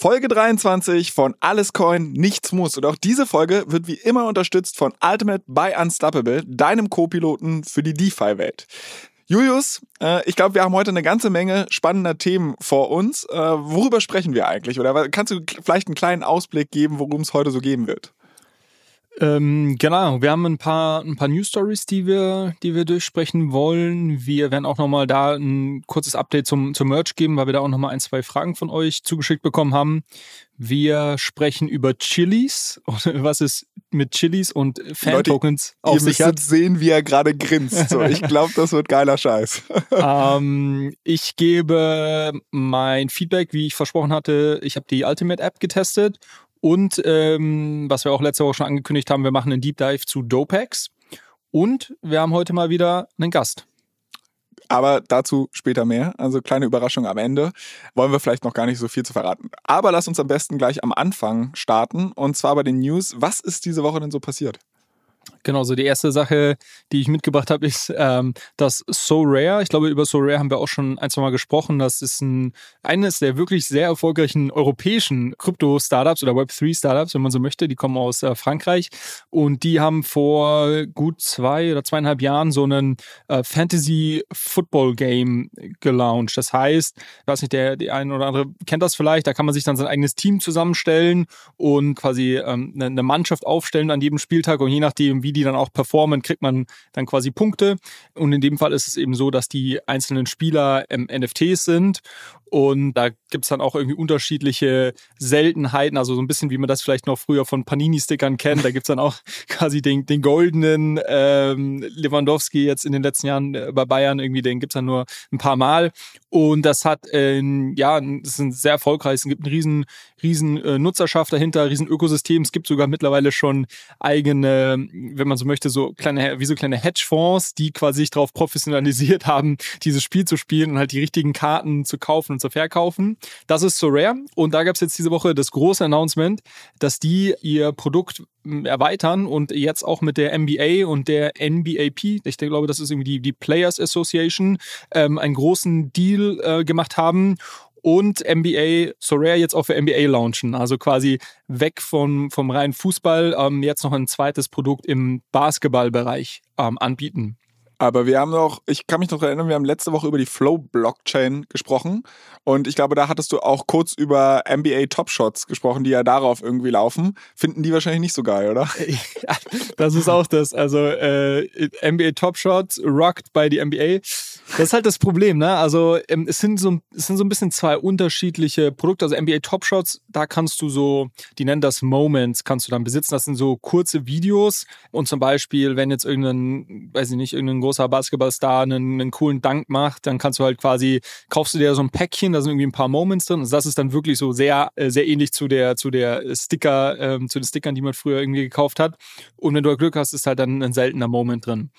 Folge 23 von Alles Coin, nichts muss. Und auch diese Folge wird wie immer unterstützt von Ultimate by Unstoppable, deinem Co-Piloten für die DeFi-Welt. Julius, äh, ich glaube, wir haben heute eine ganze Menge spannender Themen vor uns. Äh, worüber sprechen wir eigentlich? Oder kannst du vielleicht einen kleinen Ausblick geben, worum es heute so geben wird? Ähm, genau, wir haben ein paar, ein paar News Stories, die wir, die wir durchsprechen wollen. Wir werden auch nochmal da ein kurzes Update zum, zum Merch geben, weil wir da auch nochmal ein, zwei Fragen von euch zugeschickt bekommen haben. Wir sprechen über Chilis, was es mit Chilis und Fan-Tokens auf ihr sich hat. sehen, wie er gerade grinst. So, ich glaube, das wird geiler Scheiß. ähm, ich gebe mein Feedback, wie ich versprochen hatte. Ich habe die Ultimate-App getestet und ähm, was wir auch letzte Woche schon angekündigt haben, wir machen einen Deep Dive zu Dopex. Und wir haben heute mal wieder einen Gast. Aber dazu später mehr. Also kleine Überraschung am Ende. Wollen wir vielleicht noch gar nicht so viel zu verraten. Aber lass uns am besten gleich am Anfang starten. Und zwar bei den News. Was ist diese Woche denn so passiert? Genau, so die erste Sache, die ich mitgebracht habe, ist ähm, das So Rare. Ich glaube, über So Rare haben wir auch schon ein, zwei Mal gesprochen. Das ist ein, eines der wirklich sehr erfolgreichen europäischen Krypto-Startups oder Web3-Startups, wenn man so möchte. Die kommen aus äh, Frankreich und die haben vor gut zwei oder zweieinhalb Jahren so einen äh, Fantasy-Football-Game gelauncht. Das heißt, ich weiß nicht, der, der eine oder andere kennt das vielleicht, da kann man sich dann sein eigenes Team zusammenstellen und quasi ähm, eine, eine Mannschaft aufstellen an jedem Spieltag und je nachdem, nachdem, wie die dann auch performen, kriegt man dann quasi Punkte. Und in dem Fall ist es eben so, dass die einzelnen Spieler ähm, NFTs sind und da gibt es dann auch irgendwie unterschiedliche Seltenheiten, also so ein bisschen wie man das vielleicht noch früher von Panini-Stickern kennt. Da gibt es dann auch quasi den, den goldenen ähm, Lewandowski jetzt in den letzten Jahren äh, bei Bayern irgendwie, den gibt es dann nur ein paar Mal. Und das hat, äh, ja, das ist sehr erfolgreich. Es gibt einen riesen, riesen äh, Nutzerschaft dahinter, riesen Ökosystem. Es gibt sogar mittlerweile schon eigene, wenn man so möchte, so kleine, wie so kleine Hedgefonds, die quasi sich darauf professionalisiert haben, dieses Spiel zu spielen und halt die richtigen Karten zu kaufen zu verkaufen. Das ist so rare. Und da gab es jetzt diese Woche das große Announcement, dass die ihr Produkt hm, erweitern und jetzt auch mit der NBA und der NBAP, ich glaube, das ist irgendwie die, die Players Association, ähm, einen großen Deal äh, gemacht haben und NBA Sorare jetzt auch für NBA launchen. Also quasi weg von, vom reinen Fußball, ähm, jetzt noch ein zweites Produkt im Basketballbereich ähm, anbieten. Aber wir haben noch, ich kann mich noch erinnern, wir haben letzte Woche über die Flow-Blockchain gesprochen. Und ich glaube, da hattest du auch kurz über NBA Top Shots gesprochen, die ja darauf irgendwie laufen. Finden die wahrscheinlich nicht so geil, oder? Das ist auch das. Also äh, NBA Top Shots, rocked by die NBA. Das ist halt das Problem, ne? Also ähm, es sind so es sind so ein bisschen zwei unterschiedliche Produkte. Also NBA Top Shots, da kannst du so, die nennen das Moments, kannst du dann besitzen. Das sind so kurze Videos. Und zum Beispiel, wenn jetzt irgendein, weiß ich nicht, irgendein großer Basketballstar einen, einen coolen Dank macht, dann kannst du halt quasi, kaufst du dir so ein Päckchen, da sind irgendwie ein paar Moments drin. Also das ist dann wirklich so sehr, äh, sehr ähnlich zu der, zu der Sticker, ähm, zu den Stickern, die man früher irgendwie gekauft hat. Und wenn du Glück hast, ist halt dann ein seltener Moment drin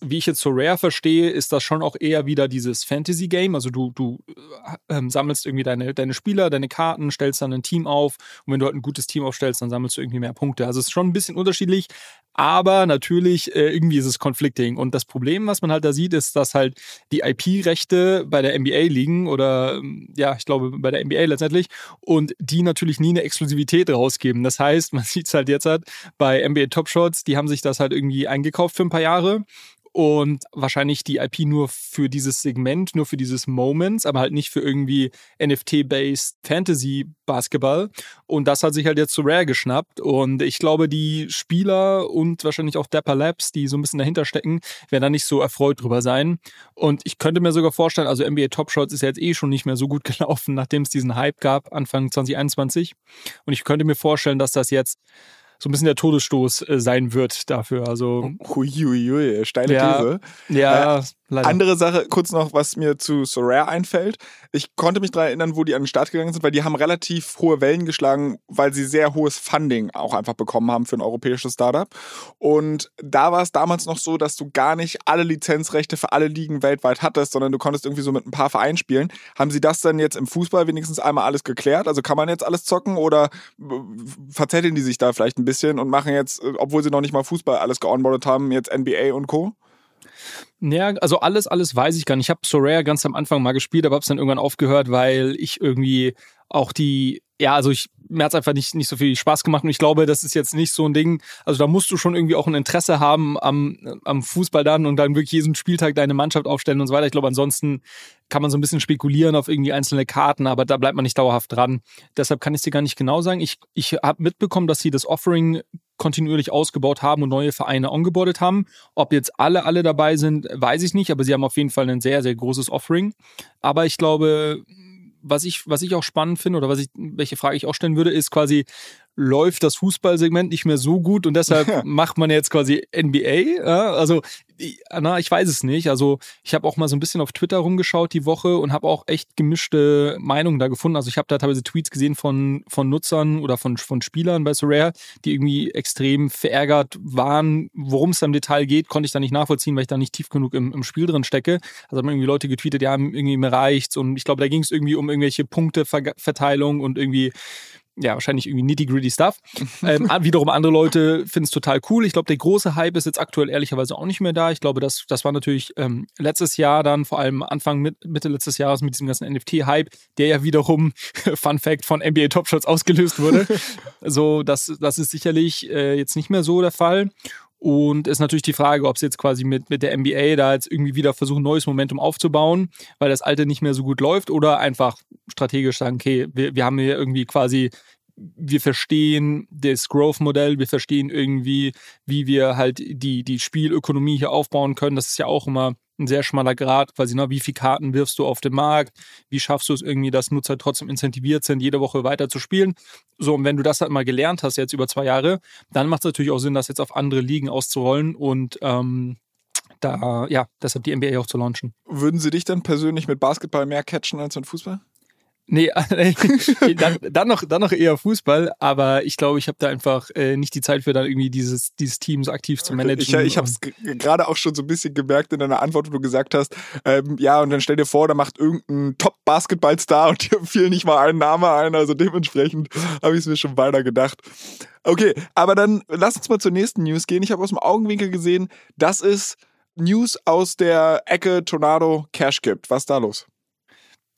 wie ich jetzt so Rare verstehe, ist das schon auch eher wieder dieses Fantasy-Game. Also du, du äh, ähm, sammelst irgendwie deine, deine Spieler, deine Karten, stellst dann ein Team auf und wenn du halt ein gutes Team aufstellst, dann sammelst du irgendwie mehr Punkte. Also es ist schon ein bisschen unterschiedlich, aber natürlich, äh, irgendwie ist es conflicting. Und das Problem, was man halt da sieht, ist, dass halt die IP-Rechte bei der NBA liegen oder ähm, ja, ich glaube bei der NBA letztendlich und die natürlich nie eine Exklusivität rausgeben. Das heißt, man sieht es halt jetzt halt bei NBA Top Shots, die haben sich das halt irgendwie eingekauft für ein paar Jahre und wahrscheinlich die IP nur für dieses Segment, nur für dieses Moments, aber halt nicht für irgendwie NFT-based Fantasy-Basketball. Und das hat sich halt jetzt zu Rare geschnappt. Und ich glaube, die Spieler und wahrscheinlich auch Dapper Labs, die so ein bisschen dahinter stecken, werden da nicht so erfreut drüber sein. Und ich könnte mir sogar vorstellen, also NBA Top Shots ist ja jetzt eh schon nicht mehr so gut gelaufen, nachdem es diesen Hype gab, Anfang 2021. Und ich könnte mir vorstellen, dass das jetzt so ein bisschen der Todesstoß äh, sein wird dafür. Also Huiuiui, steile ja, These. Ja, äh, leider. Andere Sache, kurz noch, was mir zu Sorare einfällt. Ich konnte mich daran erinnern, wo die an den Start gegangen sind, weil die haben relativ hohe Wellen geschlagen, weil sie sehr hohes Funding auch einfach bekommen haben für ein europäisches Startup. Und da war es damals noch so, dass du gar nicht alle Lizenzrechte für alle Ligen weltweit hattest, sondern du konntest irgendwie so mit ein paar Vereinen spielen. Haben sie das dann jetzt im Fußball wenigstens einmal alles geklärt? Also kann man jetzt alles zocken oder verzetteln die sich da vielleicht ein bisschen und machen jetzt, äh, obwohl sie noch nicht mal Fußball alles geonboardet haben, jetzt NBA und Co.? Ja, also alles, alles weiß ich gar nicht. Ich habe Sorare ganz am Anfang mal gespielt, aber habe es dann irgendwann aufgehört, weil ich irgendwie auch die, ja, also ich, mir hat es einfach nicht, nicht so viel Spaß gemacht und ich glaube, das ist jetzt nicht so ein Ding, also da musst du schon irgendwie auch ein Interesse haben am, am Fußball dann und dann wirklich jeden Spieltag deine Mannschaft aufstellen und so weiter. Ich glaube, ansonsten kann man so ein bisschen spekulieren auf irgendwie einzelne Karten, aber da bleibt man nicht dauerhaft dran. Deshalb kann ich dir gar nicht genau sagen. Ich, ich habe mitbekommen, dass sie das Offering kontinuierlich ausgebaut haben und neue Vereine ongeboardet haben. Ob jetzt alle, alle dabei sind, weiß ich nicht, aber sie haben auf jeden Fall ein sehr, sehr großes Offering. Aber ich glaube, was ich, was ich auch spannend finde oder was ich, welche Frage ich auch stellen würde, ist quasi, läuft das Fußballsegment nicht mehr so gut und deshalb ja. macht man jetzt quasi NBA. Also, na, ich weiß es nicht. Also, ich habe auch mal so ein bisschen auf Twitter rumgeschaut die Woche und habe auch echt gemischte Meinungen da gefunden. Also, ich habe da teilweise Tweets gesehen von, von Nutzern oder von, von Spielern bei Sorare, die irgendwie extrem verärgert waren. Worum es da im Detail geht, konnte ich da nicht nachvollziehen, weil ich da nicht tief genug im, im Spiel drin stecke. Also, haben irgendwie Leute getweetet, ja, irgendwie mir reicht's und ich glaube, da ging es irgendwie um irgendwelche Punkteverteilung und irgendwie ja, wahrscheinlich irgendwie nitty-gritty Stuff. ähm, wiederum andere Leute finden es total cool. Ich glaube, der große Hype ist jetzt aktuell ehrlicherweise auch nicht mehr da. Ich glaube, das, das war natürlich ähm, letztes Jahr dann, vor allem Anfang, Mitte letztes Jahres mit diesem ganzen NFT-Hype, der ja wiederum, Fun Fact, von NBA Top Shots ausgelöst wurde. so, das, das ist sicherlich äh, jetzt nicht mehr so der Fall. Und ist natürlich die Frage, ob es jetzt quasi mit, mit der NBA da jetzt irgendwie wieder versuchen, neues Momentum aufzubauen, weil das alte nicht mehr so gut läuft oder einfach strategisch sagen, okay, wir, wir haben hier irgendwie quasi wir verstehen das Growth-Modell, wir verstehen irgendwie, wie wir halt die, die Spielökonomie hier aufbauen können. Das ist ja auch immer ein sehr schmaler Grad, quasi, ne, wie viele Karten wirfst du auf den Markt, wie schaffst du es irgendwie, dass Nutzer trotzdem incentiviert sind, jede Woche weiter zu spielen. So, und wenn du das halt mal gelernt hast, jetzt über zwei Jahre, dann macht es natürlich auch Sinn, das jetzt auf andere Ligen auszurollen und ähm, da, ja, deshalb die NBA auch zu launchen. Würden sie dich dann persönlich mit Basketball mehr catchen als mit Fußball? Nee, dann, dann, noch, dann noch eher Fußball, aber ich glaube, ich habe da einfach äh, nicht die Zeit für dann irgendwie dieses, dieses Team so aktiv zu managen. Ich, ich habe es gerade auch schon so ein bisschen gemerkt in deiner Antwort, wo du gesagt hast, ähm, ja, und dann stell dir vor, da macht irgendein Top-Basketball-Star und dir fiel nicht mal ein Name ein, also dementsprechend habe ich es mir schon weiter gedacht. Okay, aber dann lass uns mal zur nächsten News gehen. Ich habe aus dem Augenwinkel gesehen, dass es News aus der Ecke Tornado Cash gibt. Was ist da los?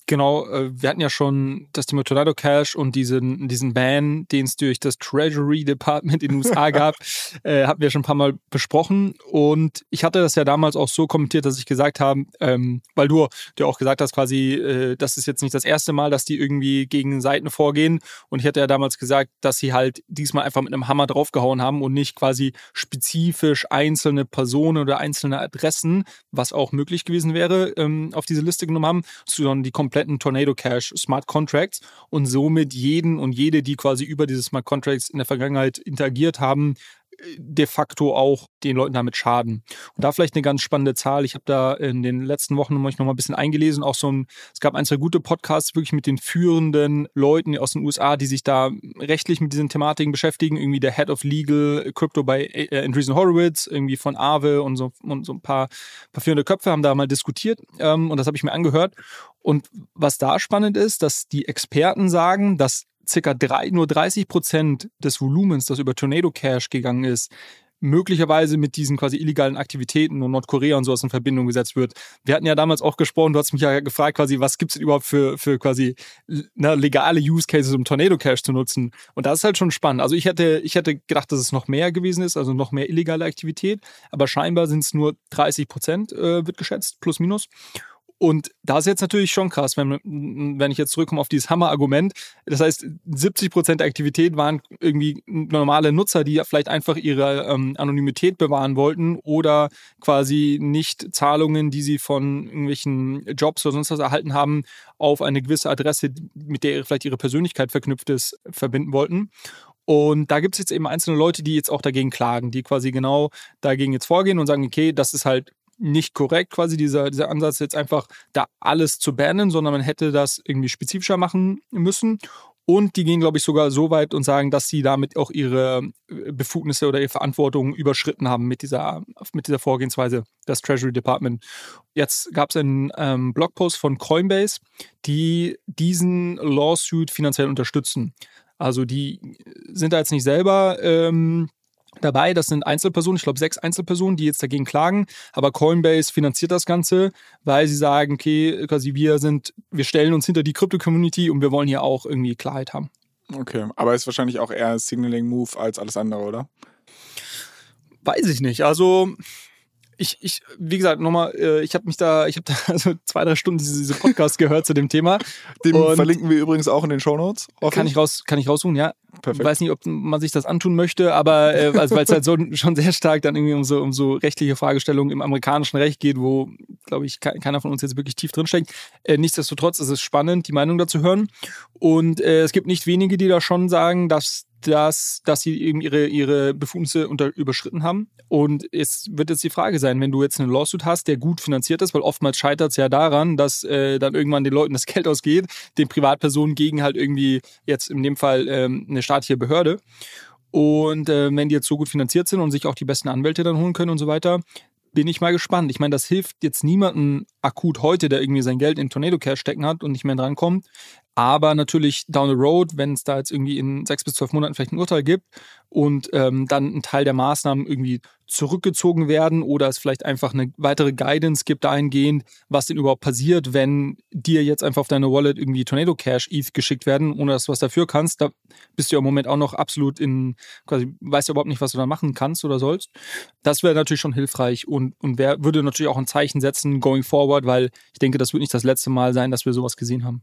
Genau, äh, wir hatten ja schon das Thema Tornado Cash und diesen, diesen Ban, den es durch das Treasury Department in den USA gab, äh, hatten wir schon ein paar Mal besprochen. Und ich hatte das ja damals auch so kommentiert, dass ich gesagt habe, ähm, weil du ja auch gesagt hast, quasi, äh, das ist jetzt nicht das erste Mal, dass die irgendwie gegen Seiten vorgehen. Und ich hatte ja damals gesagt, dass sie halt diesmal einfach mit einem Hammer draufgehauen haben und nicht quasi spezifisch einzelne Personen oder einzelne Adressen, was auch möglich gewesen wäre, ähm, auf diese Liste genommen haben, sondern die komplett kompletten Tornado Cash Smart Contracts und somit jeden und jede, die quasi über diese Smart Contracts in der Vergangenheit interagiert haben, de facto auch den Leuten damit schaden. Und da vielleicht eine ganz spannende Zahl. Ich habe da in den letzten Wochen noch mal ein bisschen eingelesen. Auch so ein, es gab ein, zwei gute Podcasts wirklich mit den führenden Leuten aus den USA, die sich da rechtlich mit diesen Thematiken beschäftigen. Irgendwie der Head of Legal Crypto bei äh, Andreessen Horowitz, irgendwie von Aave und so, und so ein paar, paar führende Köpfe haben da mal diskutiert. Ähm, und das habe ich mir angehört. Und was da spannend ist, dass die Experten sagen, dass circa drei, nur 30 Prozent des Volumens, das über Tornado Cash gegangen ist, möglicherweise mit diesen quasi illegalen Aktivitäten und Nordkorea und sowas in Verbindung gesetzt wird. Wir hatten ja damals auch gesprochen, du hast mich ja gefragt, quasi, was gibt es überhaupt für, für quasi na, legale Use Cases, um Tornado Cash zu nutzen? Und das ist halt schon spannend. Also ich hätte, ich hätte gedacht, dass es noch mehr gewesen ist, also noch mehr illegale Aktivität, aber scheinbar sind es nur 30 Prozent, äh, wird geschätzt, plus minus. Und da ist jetzt natürlich schon krass, wenn, wenn ich jetzt zurückkomme auf dieses Hammer-Argument. Das heißt, 70 Prozent der Aktivität waren irgendwie normale Nutzer, die vielleicht einfach ihre ähm, Anonymität bewahren wollten oder quasi nicht Zahlungen, die sie von irgendwelchen Jobs oder sonst was erhalten haben, auf eine gewisse Adresse, mit der vielleicht ihre Persönlichkeit verknüpft ist, verbinden wollten. Und da gibt es jetzt eben einzelne Leute, die jetzt auch dagegen klagen, die quasi genau dagegen jetzt vorgehen und sagen, okay, das ist halt nicht korrekt, quasi dieser, dieser Ansatz jetzt einfach da alles zu bannen, sondern man hätte das irgendwie spezifischer machen müssen. Und die gehen, glaube ich, sogar so weit und sagen, dass sie damit auch ihre äh, Befugnisse oder ihre Verantwortung überschritten haben mit dieser, mit dieser Vorgehensweise, das Treasury Department. Jetzt gab es einen ähm, Blogpost von Coinbase, die diesen Lawsuit finanziell unterstützen. Also die sind da jetzt nicht selber ähm, dabei. Das sind Einzelpersonen, ich glaube sechs Einzelpersonen, die jetzt dagegen klagen. Aber Coinbase finanziert das Ganze, weil sie sagen, okay, quasi wir sind, wir stellen uns hinter die Krypto-Community und wir wollen hier auch irgendwie Klarheit haben. Okay, aber ist wahrscheinlich auch eher Signaling Move als alles andere, oder? Weiß ich nicht. Also ich, ich, wie gesagt, nochmal, äh, ich habe mich da, ich habe da also zwei, drei Stunden diese, diese Podcast gehört zu dem Thema. Den und verlinken wir übrigens auch in den Show Notes. Kann ich raus, kann ich raussuchen, ja. Perfekt. Ich weiß nicht, ob man sich das antun möchte, aber äh, also, weil es halt so, schon sehr stark dann irgendwie um so, um so rechtliche Fragestellungen im amerikanischen Recht geht, wo, glaube ich, keiner von uns jetzt wirklich tief drinsteckt. Äh, nichtsdestotrotz ist es spannend, die Meinung dazu hören. Und äh, es gibt nicht wenige, die da schon sagen, dass dass, dass sie eben ihre, ihre Befugnisse unter, überschritten haben. Und es wird jetzt die Frage sein, wenn du jetzt einen Lawsuit hast, der gut finanziert ist, weil oftmals scheitert es ja daran, dass äh, dann irgendwann den Leuten das Geld ausgeht, den Privatpersonen gegen halt irgendwie jetzt in dem Fall ähm, eine staatliche Behörde. Und äh, wenn die jetzt so gut finanziert sind und sich auch die besten Anwälte dann holen können und so weiter, bin ich mal gespannt. Ich meine, das hilft jetzt niemandem akut heute, der irgendwie sein Geld in Tornado Cash stecken hat und nicht mehr drankommt. Aber natürlich down the road, wenn es da jetzt irgendwie in sechs bis zwölf Monaten vielleicht ein Urteil gibt und ähm, dann ein Teil der Maßnahmen irgendwie zurückgezogen werden oder es vielleicht einfach eine weitere Guidance gibt dahingehend, was denn überhaupt passiert, wenn dir jetzt einfach auf deine Wallet irgendwie Tornado Cash ETH geschickt werden, ohne dass du was dafür kannst. Da bist du ja im Moment auch noch absolut in, quasi, weißt du überhaupt nicht, was du da machen kannst oder sollst. Das wäre natürlich schon hilfreich und, und wär, würde natürlich auch ein Zeichen setzen going forward, weil ich denke, das wird nicht das letzte Mal sein, dass wir sowas gesehen haben.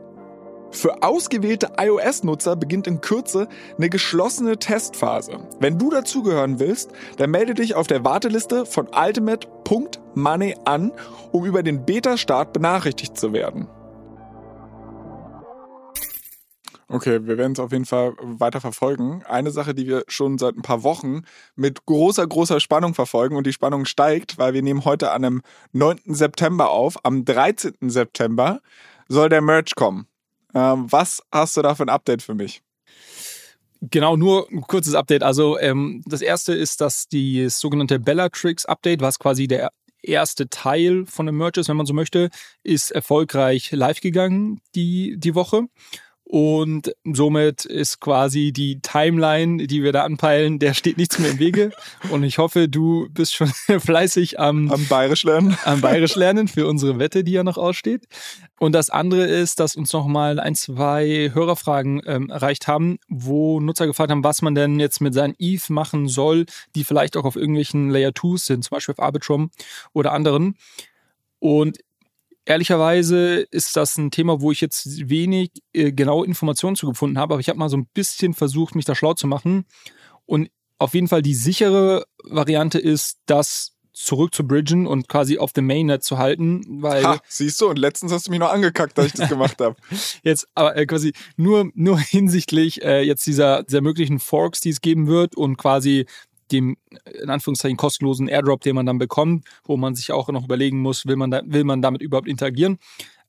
Für ausgewählte iOS-Nutzer beginnt in Kürze eine geschlossene Testphase. Wenn du dazugehören willst, dann melde dich auf der Warteliste von ultimate.money an, um über den Beta-Start benachrichtigt zu werden. Okay, wir werden es auf jeden Fall weiter verfolgen. Eine Sache, die wir schon seit ein paar Wochen mit großer, großer Spannung verfolgen und die Spannung steigt, weil wir nehmen heute an einem 9. September auf. Am 13. September soll der Merch kommen. Ähm, was hast du da für ein Update für mich? Genau, nur ein kurzes Update. Also ähm, das erste ist, dass die sogenannte Bellatrix Update, was quasi der erste Teil von ist, wenn man so möchte, ist erfolgreich live gegangen die, die Woche. Und somit ist quasi die Timeline, die wir da anpeilen, der steht nichts mehr im Wege. Und ich hoffe, du bist schon fleißig am, am Bayerisch lernen. Am Bayerisch lernen für unsere Wette, die ja noch aussteht. Und das andere ist, dass uns nochmal ein, zwei Hörerfragen ähm, erreicht haben, wo Nutzer gefragt haben, was man denn jetzt mit seinen ETH machen soll, die vielleicht auch auf irgendwelchen Layer 2s sind, zum Beispiel auf Arbitrum oder anderen. Und Ehrlicherweise ist das ein Thema, wo ich jetzt wenig äh, genaue Informationen zu gefunden habe, aber ich habe mal so ein bisschen versucht, mich da schlau zu machen. Und auf jeden Fall die sichere Variante ist, das zurück zu bridgen und quasi auf dem Mainnet zu halten, weil ha, siehst du und letztens hast du mich noch angekackt, dass ich das gemacht habe. jetzt aber äh, quasi nur nur hinsichtlich äh, jetzt dieser dieser möglichen Forks, die es geben wird und quasi dem in Anführungszeichen kostenlosen Airdrop, den man dann bekommt, wo man sich auch noch überlegen muss, will man, da, will man damit überhaupt interagieren.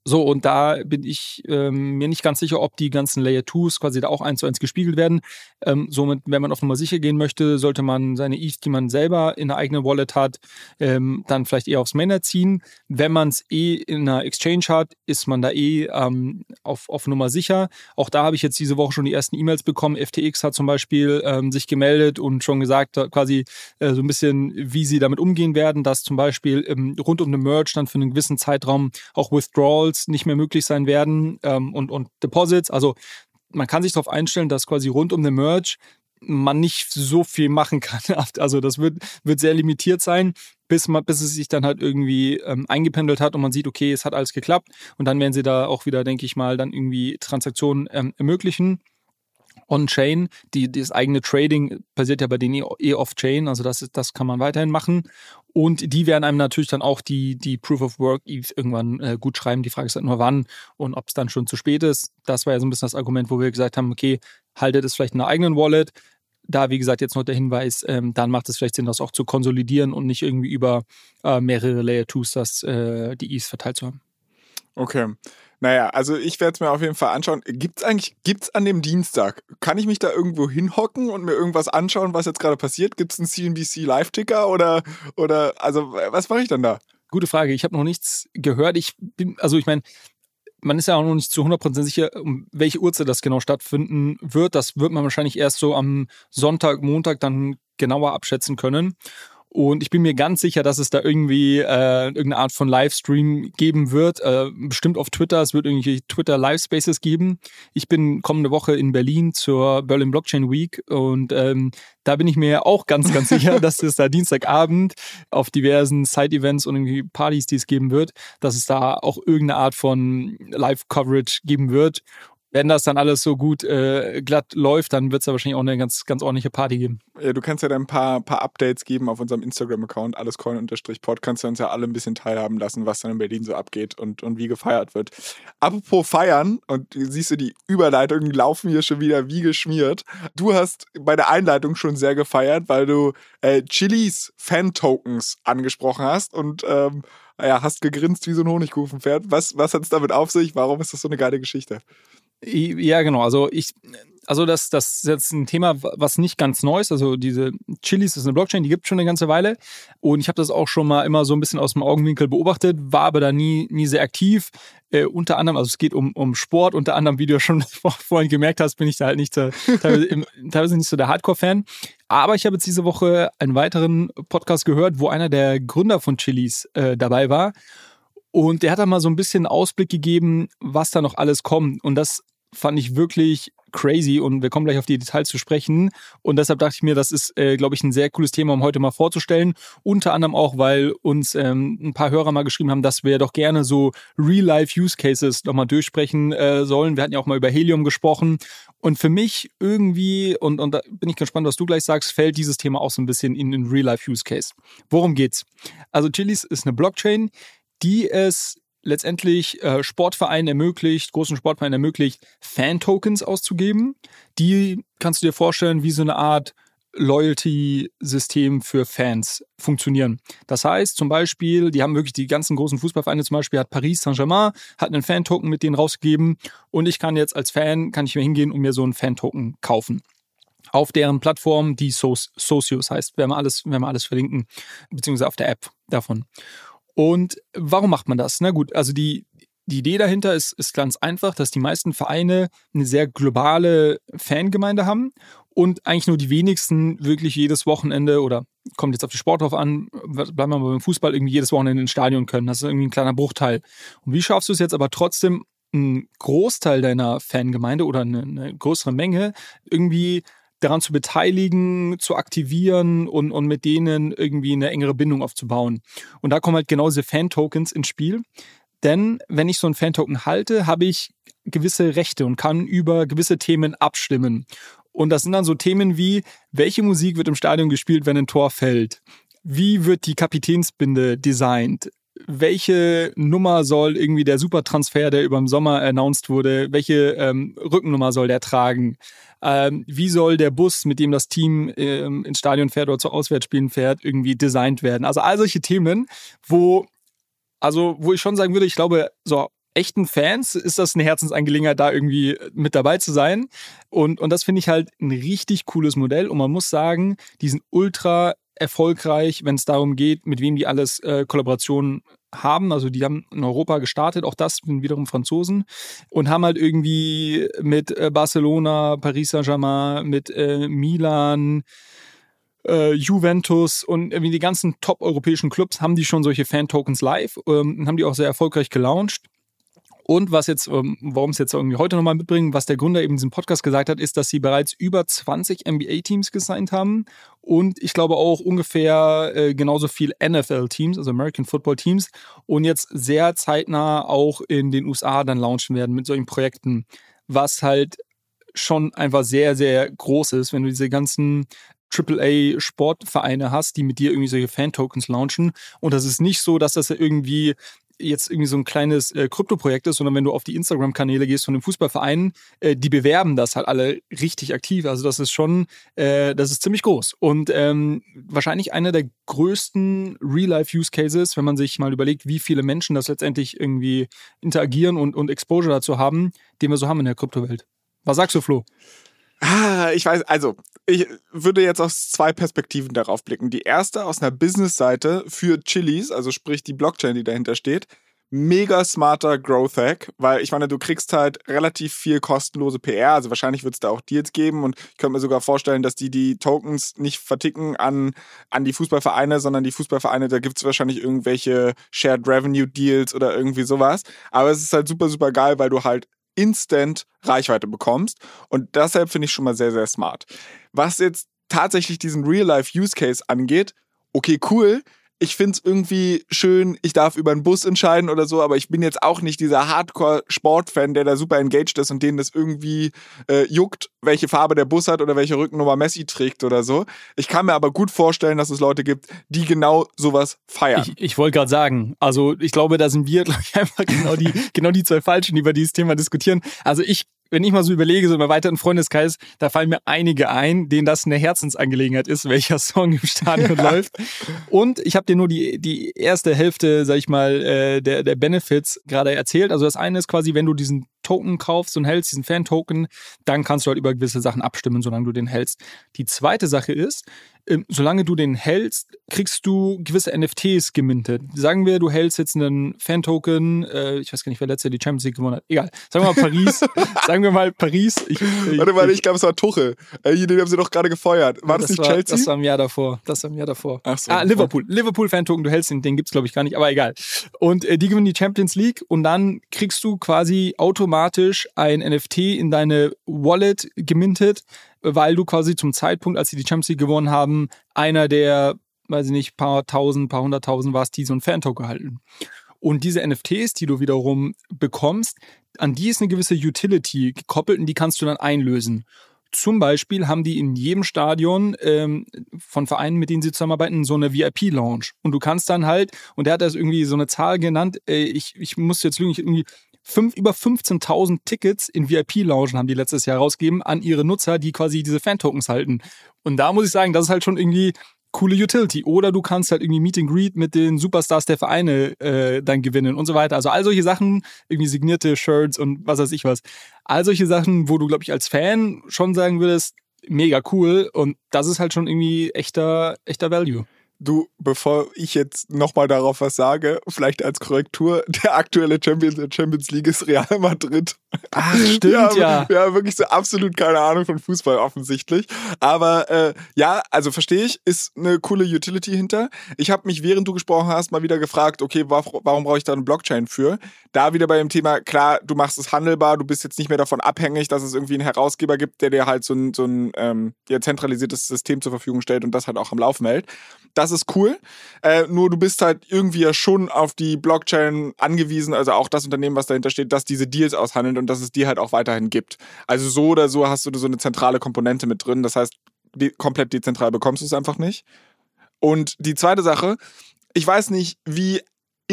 So, und da bin ich ähm, mir nicht ganz sicher, ob die ganzen Layer 2s quasi da auch eins zu eins gespiegelt werden. Ähm, somit, wenn man auf Nummer sicher gehen möchte, sollte man seine ETH, die man selber in einer eigenen Wallet hat, ähm, dann vielleicht eher aufs Mainnet ziehen. Wenn man es eh in einer Exchange hat, ist man da eh ähm, auf, auf Nummer sicher. Auch da habe ich jetzt diese Woche schon die ersten E-Mails bekommen. FTX hat zum Beispiel ähm, sich gemeldet und schon gesagt, quasi äh, so ein bisschen, wie sie damit umgehen werden, dass zum Beispiel ähm, rund um den Merge dann für einen gewissen Zeitraum auch Withdrawals Withdrawals nicht mehr möglich sein werden ähm, und, und Deposits. Also man kann sich darauf einstellen, dass quasi rund um den Merge man nicht so viel machen kann. Also das wird, wird sehr limitiert sein, bis, man, bis es sich dann halt irgendwie ähm, eingependelt hat und man sieht, okay, es hat alles geklappt. Und dann werden sie da auch wieder, denke ich mal, dann irgendwie Transaktionen ähm, ermöglichen. On-Chain, die, das eigene Trading passiert ja bei denen eh, eh off-Chain, also das, das kann man weiterhin machen. Und die werden einem natürlich dann auch die, die Proof of Work irgendwann äh, gut schreiben. Die Frage ist halt nur wann und ob es dann schon zu spät ist. Das war ja so ein bisschen das Argument, wo wir gesagt haben, okay, haltet es vielleicht in einer eigenen Wallet. Da, wie gesagt, jetzt noch der Hinweis, ähm, dann macht es vielleicht Sinn, das auch zu konsolidieren und nicht irgendwie über äh, mehrere Layer 2s das, äh, die E's verteilt zu haben. Okay. Naja, also ich werde es mir auf jeden Fall anschauen. Gibt es eigentlich, gibt's an dem Dienstag, kann ich mich da irgendwo hinhocken und mir irgendwas anschauen, was jetzt gerade passiert? Gibt es einen CNBC Live-Ticker oder, oder, also was mache ich dann da? Gute Frage. Ich habe noch nichts gehört. Ich bin, also ich meine, man ist ja auch noch nicht zu 100% sicher, um welche Uhrzeit das genau stattfinden wird. Das wird man wahrscheinlich erst so am Sonntag, Montag dann genauer abschätzen können. Und ich bin mir ganz sicher, dass es da irgendwie äh, irgendeine Art von Livestream geben wird. Äh, bestimmt auf Twitter. Es wird irgendwie Twitter Live Spaces geben. Ich bin kommende Woche in Berlin zur Berlin Blockchain Week und ähm, da bin ich mir auch ganz, ganz sicher, dass es da Dienstagabend auf diversen Side-Events und irgendwie Partys, die es geben wird, dass es da auch irgendeine Art von Live-Coverage geben wird wenn das dann alles so gut äh, glatt läuft, dann wird es da wahrscheinlich auch eine ganz, ganz ordentliche Party geben. Ja, du kannst ja dann ein paar, paar Updates geben auf unserem Instagram-Account, allescoin-pod, kannst du uns ja alle ein bisschen teilhaben lassen, was dann in Berlin so abgeht und, und wie gefeiert wird. Apropos feiern, und siehst du, die Überleitungen laufen hier schon wieder wie geschmiert. Du hast bei der Einleitung schon sehr gefeiert, weil du äh, Chilis Fan-Tokens angesprochen hast und ähm, ja, hast gegrinst wie so ein Honigkufenpferd. Was, was hat es damit auf sich? Warum ist das so eine geile Geschichte? Ja, genau. Also ich, also das, das ist jetzt ein Thema, was nicht ganz neu ist. Also diese Chilis ist eine Blockchain, die gibt es schon eine ganze Weile. Und ich habe das auch schon mal immer so ein bisschen aus dem Augenwinkel beobachtet, war aber da nie, nie sehr aktiv. Äh, unter anderem, also es geht um, um Sport, unter anderem, wie du schon vorhin gemerkt hast, bin ich da halt nicht der, teilweise, im, teilweise nicht so der Hardcore-Fan. Aber ich habe jetzt diese Woche einen weiteren Podcast gehört, wo einer der Gründer von Chilis äh, dabei war. Und der hat da mal so ein bisschen Ausblick gegeben, was da noch alles kommt. Und das fand ich wirklich crazy und wir kommen gleich auf die Details zu sprechen. Und deshalb dachte ich mir, das ist, äh, glaube ich, ein sehr cooles Thema, um heute mal vorzustellen. Unter anderem auch, weil uns ähm, ein paar Hörer mal geschrieben haben, dass wir doch gerne so Real-Life-Use-Cases nochmal durchsprechen äh, sollen. Wir hatten ja auch mal über Helium gesprochen. Und für mich irgendwie, und, und da bin ich gespannt, was du gleich sagst, fällt dieses Thema auch so ein bisschen in den Real-Life-Use-Case. Worum geht's? Also Chilis ist eine Blockchain, die es letztendlich äh, Sportvereinen ermöglicht, großen Sportvereinen ermöglicht, Fan-Tokens auszugeben. Die kannst du dir vorstellen, wie so eine Art Loyalty-System für Fans funktionieren. Das heißt zum Beispiel, die haben wirklich die ganzen großen Fußballvereine, zum Beispiel hat Paris Saint-Germain, hat einen Fan-Token mit denen rausgegeben und ich kann jetzt als Fan, kann ich mir hingehen und mir so einen Fan-Token kaufen. Auf deren Plattform, die so Socios heißt, werden wir alles, werden wir alles verlinken, beziehungsweise auf der App davon. Und warum macht man das? Na gut, also die, die Idee dahinter ist, ist ganz einfach, dass die meisten Vereine eine sehr globale Fangemeinde haben und eigentlich nur die wenigsten wirklich jedes Wochenende oder kommt jetzt auf die Sport drauf an, bleiben wir mal beim Fußball, irgendwie jedes Wochenende ins Stadion können. Das ist irgendwie ein kleiner Bruchteil. Und wie schaffst du es jetzt aber trotzdem, einen Großteil deiner Fangemeinde oder eine, eine größere Menge irgendwie daran zu beteiligen, zu aktivieren und, und mit denen irgendwie eine engere Bindung aufzubauen. Und da kommen halt genau diese Fan-Tokens ins Spiel. Denn wenn ich so einen Fan-Token halte, habe ich gewisse Rechte und kann über gewisse Themen abstimmen. Und das sind dann so Themen wie, welche Musik wird im Stadion gespielt, wenn ein Tor fällt? Wie wird die Kapitänsbinde designt? Welche Nummer soll irgendwie der Supertransfer, der über den Sommer announced wurde, welche ähm, Rückennummer soll der tragen? Ähm, wie soll der Bus, mit dem das Team ähm, ins Stadion fährt oder zu Auswärtsspielen fährt, irgendwie designt werden? Also all solche Themen, wo, also wo ich schon sagen würde, ich glaube, so echten Fans ist das eine Herzensangelegenheit, da irgendwie mit dabei zu sein. Und, und das finde ich halt ein richtig cooles Modell. Und man muss sagen, die sind ultra erfolgreich, wenn es darum geht, mit wem die alles äh, Kollaborationen haben. Also die haben in Europa gestartet, auch das sind wiederum Franzosen und haben halt irgendwie mit äh, Barcelona, Paris Saint-Germain, mit äh, Milan, äh, Juventus und irgendwie die ganzen top-europäischen Clubs haben die schon solche Fan-Tokens live ähm, und haben die auch sehr erfolgreich gelauncht. Und was jetzt, ähm, warum es jetzt irgendwie heute nochmal mitbringen, was der Gründer eben in diesem Podcast gesagt hat, ist, dass sie bereits über 20 NBA-Teams gesigned haben und ich glaube auch ungefähr äh, genauso viel NFL-Teams, also American Football-Teams und jetzt sehr zeitnah auch in den USA dann launchen werden mit solchen Projekten, was halt schon einfach sehr, sehr groß ist, wenn du diese ganzen AAA-Sportvereine hast, die mit dir irgendwie solche Fan-Tokens launchen. Und das ist nicht so, dass das irgendwie jetzt irgendwie so ein kleines äh, Krypto-Projekt ist, sondern wenn du auf die Instagram-Kanäle gehst von den Fußballvereinen, äh, die bewerben das halt alle richtig aktiv. Also das ist schon, äh, das ist ziemlich groß. Und ähm, wahrscheinlich einer der größten Real-Life-Use-Cases, wenn man sich mal überlegt, wie viele Menschen das letztendlich irgendwie interagieren und, und Exposure dazu haben, den wir so haben in der Kryptowelt. Was sagst du, Flo? Ah, ich weiß, also ich würde jetzt aus zwei Perspektiven darauf blicken. Die erste aus einer Business-Seite für Chilis, also sprich die Blockchain, die dahinter steht. Mega smarter Growth Hack, weil ich meine, du kriegst halt relativ viel kostenlose PR, also wahrscheinlich wird es da auch Deals geben und ich könnte mir sogar vorstellen, dass die die Tokens nicht verticken an, an die Fußballvereine, sondern die Fußballvereine, da gibt es wahrscheinlich irgendwelche Shared Revenue Deals oder irgendwie sowas. Aber es ist halt super, super geil, weil du halt instant Reichweite bekommst. Und deshalb finde ich schon mal sehr, sehr smart. Was jetzt tatsächlich diesen Real-Life-Use-Case angeht, okay, cool, ich finde es irgendwie schön, ich darf über einen Bus entscheiden oder so, aber ich bin jetzt auch nicht dieser Hardcore-Sportfan, der da super engaged ist und denen das irgendwie äh, juckt, welche Farbe der Bus hat oder welche Rückennummer Messi trägt oder so. Ich kann mir aber gut vorstellen, dass es Leute gibt, die genau sowas feiern. Ich, ich wollte gerade sagen, also ich glaube, da sind wir, glaube ich, einfach genau die, genau die zwei Falschen, die über dieses Thema diskutieren. Also ich wenn ich mal so überlege, so im erweiterten Freundeskreis, da fallen mir einige ein, denen das eine Herzensangelegenheit ist, welcher Song im Stadion läuft. Und ich habe dir nur die, die erste Hälfte, sag ich mal, äh, der, der Benefits gerade erzählt. Also das eine ist quasi, wenn du diesen Token kaufst und hältst, diesen Fan-Token, dann kannst du halt über gewisse Sachen abstimmen, solange du den hältst. Die zweite Sache ist, ähm, solange du den hältst, kriegst du gewisse NFTs gemintet. Sagen wir, du hältst jetzt einen Fan-Token, äh, ich weiß gar nicht, wer letztes Jahr die Champions League gewonnen hat. Egal. Sagen wir mal Paris. sagen wir mal Paris. Ich, ich, warte, warte, ich glaube, es war Tuchel. Äh, den haben sie doch gerade gefeuert. War das, das nicht war, Chelsea? Das war im Jahr davor. Das war im Jahr davor. Ach so. Ah, Liverpool. Liverpool-Fan-Token, du hältst den, den gibt's glaube ich gar nicht, aber egal. Und äh, die gewinnen die Champions League und dann kriegst du quasi automatisch ein NFT in deine Wallet gemintet weil du quasi zum Zeitpunkt, als sie die Champions League gewonnen haben, einer der, weiß ich nicht, paar tausend, paar hunderttausend warst, die so ein Fan-Token halten. Und diese NFTs, die du wiederum bekommst, an die ist eine gewisse Utility gekoppelt und die kannst du dann einlösen. Zum Beispiel haben die in jedem Stadion ähm, von Vereinen, mit denen sie zusammenarbeiten, so eine VIP-Lounge. Und du kannst dann halt, und der hat das irgendwie so eine Zahl genannt, äh, ich, ich muss jetzt irgendwie fünf, über 15.000 Tickets in VIP-Loungen haben die letztes Jahr rausgegeben an ihre Nutzer, die quasi diese Fan-Tokens halten. Und da muss ich sagen, das ist halt schon irgendwie coole Utility. Oder du kannst halt irgendwie Meet and Greet mit den Superstars der Vereine äh, dann gewinnen und so weiter. Also all solche Sachen, irgendwie signierte Shirts und was weiß ich was. All solche Sachen, wo du, glaube ich, als Fan schon sagen würdest, mega cool. Und das ist halt schon irgendwie echter, echter Value. Du, bevor ich jetzt nochmal darauf was sage, vielleicht als Korrektur, der aktuelle Champions der Champions League ist Real Madrid. Ach, stimmt, wir haben, ja. Wir haben wirklich so absolut keine Ahnung von Fußball offensichtlich. Aber äh, ja, also verstehe ich, ist eine coole Utility hinter. Ich habe mich, während du gesprochen hast, mal wieder gefragt, okay, warum brauche ich da eine Blockchain für? Da wieder bei dem Thema, klar, du machst es handelbar, du bist jetzt nicht mehr davon abhängig, dass es irgendwie einen Herausgeber gibt, der dir halt so ein, so ein ähm, ja, zentralisiertes System zur Verfügung stellt und das halt auch am Laufen hält. Das ist cool. Äh, nur du bist halt irgendwie ja schon auf die Blockchain angewiesen, also auch das Unternehmen, was dahinter steht, dass diese Deals aushandelt und dass es die halt auch weiterhin gibt. Also so oder so hast du so eine zentrale Komponente mit drin. Das heißt, die, komplett dezentral bekommst du es einfach nicht. Und die zweite Sache, ich weiß nicht, wie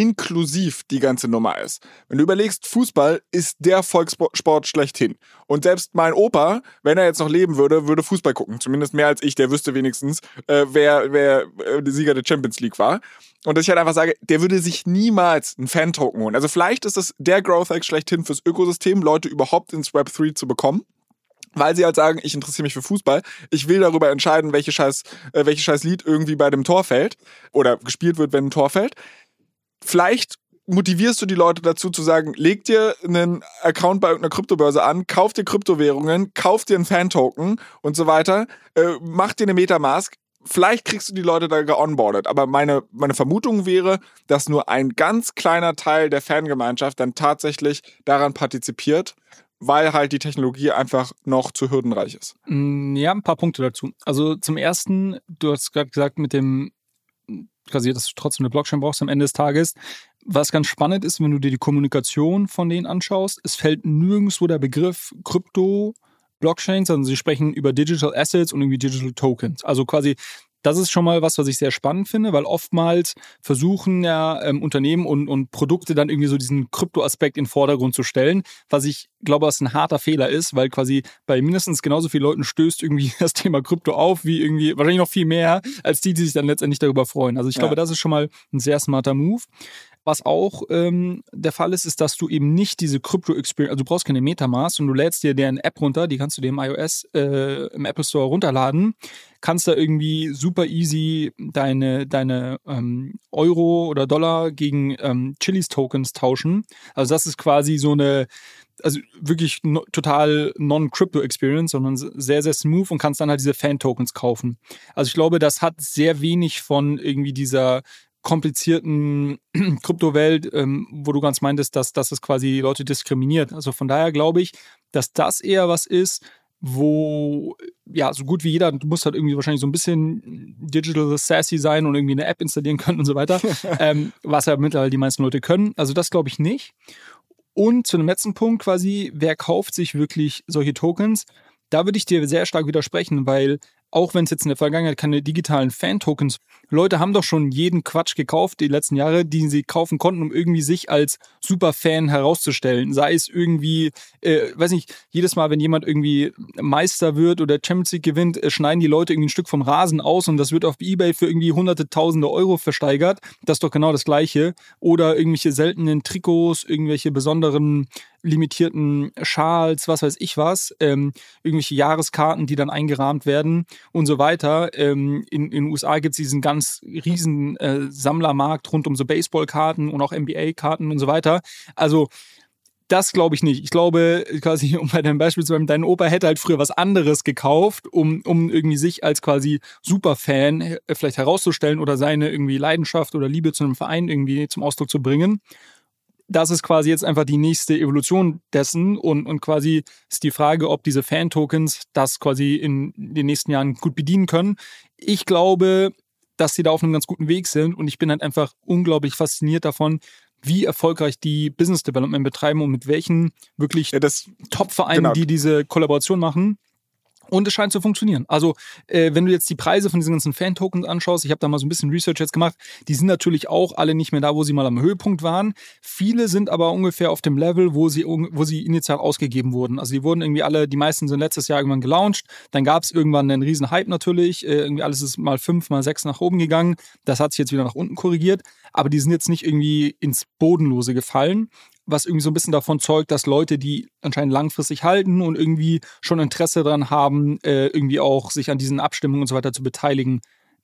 inklusiv die ganze Nummer ist. Wenn du überlegst, Fußball ist der Volkssport schlechthin. Und selbst mein Opa, wenn er jetzt noch leben würde, würde Fußball gucken. Zumindest mehr als ich, der wüsste wenigstens, äh, wer, wer äh, der Sieger der Champions League war. Und dass ich halt einfach sage, der würde sich niemals einen Fan-Token holen. Also vielleicht ist es der Growth Hack schlechthin fürs Ökosystem, Leute überhaupt ins Web 3 zu bekommen weil sie halt sagen, ich interessiere mich für Fußball, ich will darüber entscheiden, welche scheiß, äh, welche scheiß Lied irgendwie bei dem Tor fällt oder gespielt wird, wenn ein Tor fällt. Vielleicht motivierst du die Leute dazu zu sagen, leg dir einen Account bei irgendeiner Kryptobörse an, kauf dir Kryptowährungen, kauf dir einen Fan-Token und so weiter, äh, mach dir eine Metamask. Vielleicht kriegst du die Leute da geonboardet, aber meine, meine Vermutung wäre, dass nur ein ganz kleiner Teil der Fangemeinschaft dann tatsächlich daran partizipiert weil halt die Technologie einfach noch zu hürdenreich ist. Mm, ja, ein paar Punkte dazu. Also zum ersten, du hast gerade gesagt, mit dem quasi, dass du trotzdem eine Blockchain brauchst am Ende des Tages. Was ganz spannend ist, wenn du dir die Kommunikation von denen anschaust, es fällt nirgendwo der Begriff Krypto, Blockchains, sondern sie sprechen über Digital Assets und irgendwie Digital Tokens. Also quasi das ist schon mal was, was ich sehr spannend finde, weil oftmals versuchen ja ähm, Unternehmen und, und Produkte dann irgendwie so diesen Kryptoaspekt in den Vordergrund zu stellen, was ich glaube, was ein harter Fehler ist, weil quasi bei mindestens genauso vielen Leuten stößt irgendwie das Thema Krypto auf, wie irgendwie wahrscheinlich noch viel mehr, als die, die sich dann letztendlich darüber freuen. Also ich ja. glaube, das ist schon mal ein sehr smarter Move. Was auch ähm, der Fall ist, ist, dass du eben nicht diese Krypto-Experience, also du brauchst keine Metamask und du lädst dir deren App runter, die kannst du dir im iOS, äh, im Apple Store runterladen, kannst da irgendwie super easy deine, deine ähm, Euro oder Dollar gegen ähm, Chilis-Tokens tauschen. Also das ist quasi so eine also wirklich no, total non-Crypto-Experience, sondern sehr, sehr smooth und kannst dann halt diese Fan-Tokens kaufen. Also ich glaube, das hat sehr wenig von irgendwie dieser komplizierten Kryptowelt, ähm, wo du ganz meintest, dass, dass es quasi Leute diskriminiert. Also von daher glaube ich, dass das eher was ist, wo ja so gut wie jeder, du musst halt irgendwie wahrscheinlich so ein bisschen digital sassy sein und irgendwie eine App installieren können und so weiter, ähm, was ja mittlerweile die meisten Leute können. Also das glaube ich nicht. Und zu dem letzten Punkt quasi, wer kauft sich wirklich solche Tokens? Da würde ich dir sehr stark widersprechen, weil auch wenn es jetzt in der Vergangenheit keine digitalen Fan-Tokens, Leute haben doch schon jeden Quatsch gekauft die letzten Jahre, die sie kaufen konnten, um irgendwie sich als Superfan herauszustellen. Sei es irgendwie, äh, weiß nicht, jedes Mal, wenn jemand irgendwie Meister wird oder Champions League gewinnt, äh, schneiden die Leute irgendwie ein Stück vom Rasen aus und das wird auf Ebay für irgendwie hunderte, tausende Euro versteigert. Das ist doch genau das Gleiche. Oder irgendwelche seltenen Trikots, irgendwelche besonderen limitierten Schals, was weiß ich was, ähm, irgendwelche Jahreskarten, die dann eingerahmt werden und so weiter. Ähm, in, den USA gibt es diesen ganz riesen äh, Sammlermarkt rund um so Baseballkarten und auch NBA-Karten und so weiter. Also das glaube ich nicht. Ich glaube, quasi, um bei deinem Beispiel zu bleiben, dein Opa hätte halt früher was anderes gekauft, um, um irgendwie sich als quasi Superfan äh, vielleicht herauszustellen oder seine irgendwie Leidenschaft oder Liebe zu einem Verein irgendwie zum Ausdruck zu bringen das ist quasi jetzt einfach die nächste Evolution dessen und, und quasi ist die Frage, ob diese Fan-Tokens das quasi in den nächsten Jahren gut bedienen können. Ich glaube, dass sie da auf einem ganz guten Weg sind und ich bin halt einfach unglaublich fasziniert davon, wie erfolgreich die Business Development betreiben und mit welchen wirklich ja, Top-Vereinen, genau. die diese Kollaboration machen. Und es scheint zu funktionieren. Also, äh, wenn du jetzt die Preise von diesen ganzen Fan-Tokens anschaust, ich habe da mal so ein bisschen Research jetzt gemacht, die sind natürlich auch alle nicht mehr da, wo sie mal am Höhepunkt waren. Viele sind aber ungefähr auf dem Level, wo sie, wo sie initial ausgegeben wurden. Also, die wurden irgendwie alle, die meisten sind letztes Jahr irgendwann gelauncht. Dann gab es irgendwann einen riesen Hype natürlich. Äh, irgendwie alles ist mal fünf, mal sechs nach oben gegangen. Das hat sich jetzt wieder nach unten korrigiert. Aber die sind jetzt nicht irgendwie ins Bodenlose gefallen was irgendwie so ein bisschen davon zeugt, dass Leute, die anscheinend langfristig halten und irgendwie schon Interesse daran haben, äh, irgendwie auch sich an diesen Abstimmungen und so weiter zu beteiligen.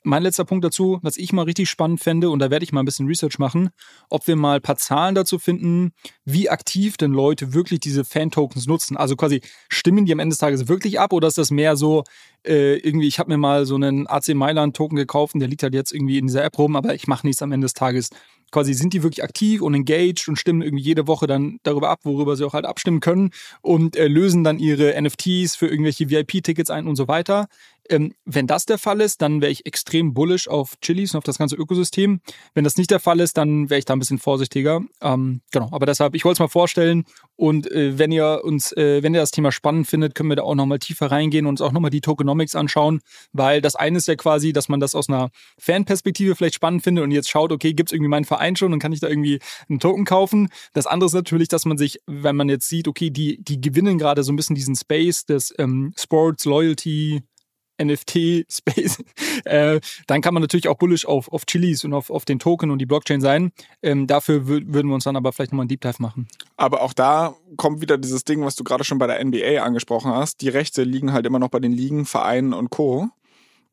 Mein letzter Punkt dazu, was ich mal richtig spannend fände, und da werde ich mal ein bisschen Research machen, ob wir mal ein paar Zahlen dazu finden, wie aktiv denn Leute wirklich diese Fan-Tokens nutzen. Also quasi stimmen die am Ende des Tages wirklich ab oder ist das mehr so, äh, irgendwie, ich habe mir mal so einen AC Mailand-Token gekauft und der liegt halt jetzt irgendwie in dieser App rum, aber ich mache nichts am Ende des Tages quasi sind die wirklich aktiv und engaged und stimmen irgendwie jede Woche dann darüber ab, worüber sie auch halt abstimmen können und äh, lösen dann ihre NFTs für irgendwelche VIP-Tickets ein und so weiter. Ähm, wenn das der Fall ist, dann wäre ich extrem bullish auf Chilis und auf das ganze Ökosystem. Wenn das nicht der Fall ist, dann wäre ich da ein bisschen vorsichtiger. Ähm, genau, aber deshalb, ich wollte es mal vorstellen. Und äh, wenn ihr uns, äh, wenn ihr das Thema spannend findet, können wir da auch nochmal tiefer reingehen und uns auch nochmal die Tokenomics anschauen, weil das eine ist ja quasi, dass man das aus einer Fanperspektive vielleicht spannend findet und jetzt schaut, okay, gibt es irgendwie meinen Verein schon und kann ich da irgendwie einen Token kaufen? Das andere ist natürlich, dass man sich, wenn man jetzt sieht, okay, die, die gewinnen gerade so ein bisschen diesen Space des ähm, Sports, Loyalty, NFT-Space, äh, dann kann man natürlich auch bullish auf, auf Chilis und auf, auf den Token und die Blockchain sein. Ähm, dafür würden wir uns dann aber vielleicht nochmal einen Deep Dive machen. Aber auch da kommt wieder dieses Ding, was du gerade schon bei der NBA angesprochen hast. Die Rechte liegen halt immer noch bei den Ligen, Vereinen und Co.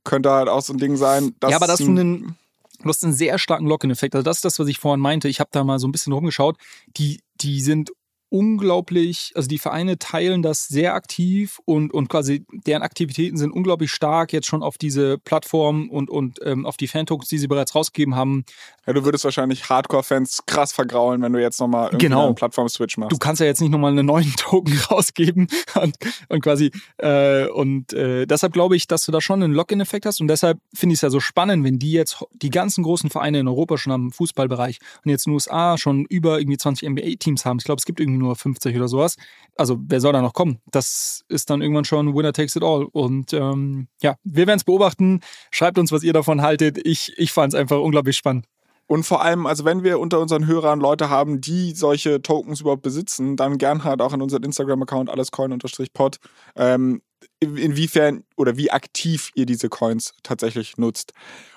Könnte halt auch so ein Ding sein, dass. Ja, aber das ist ein, du hast einen sehr starken Lock-in-Effekt. Also das ist das, was ich vorhin meinte. Ich habe da mal so ein bisschen rumgeschaut. Die, die sind unglaublich, also die Vereine teilen das sehr aktiv und, und quasi deren Aktivitäten sind unglaublich stark jetzt schon auf diese Plattform und, und ähm, auf die Fan-Tokens, die sie bereits rausgegeben haben. Ja, du würdest wahrscheinlich Hardcore-Fans krass vergraulen, wenn du jetzt nochmal genau. einen Plattform-Switch machst. Du kannst ja jetzt nicht nochmal einen neuen Token rausgeben und, und quasi äh, und äh, deshalb glaube ich, dass du da schon einen Login-Effekt hast und deshalb finde ich es ja so spannend, wenn die jetzt die ganzen großen Vereine in Europa schon am Fußballbereich und jetzt in den USA schon über irgendwie 20 NBA-Teams haben. Ich glaube, es gibt irgendwie nur 50 oder sowas. Also wer soll da noch kommen? Das ist dann irgendwann schon Winner takes it all. Und ähm, ja, wir werden es beobachten. Schreibt uns, was ihr davon haltet. Ich, ich fand es einfach unglaublich spannend. Und vor allem, also wenn wir unter unseren Hörern Leute haben, die solche Tokens überhaupt besitzen, dann gern halt auch in unseren Instagram-Account allescoin-pod, ähm, inwiefern oder wie aktiv ihr diese Coins tatsächlich nutzt.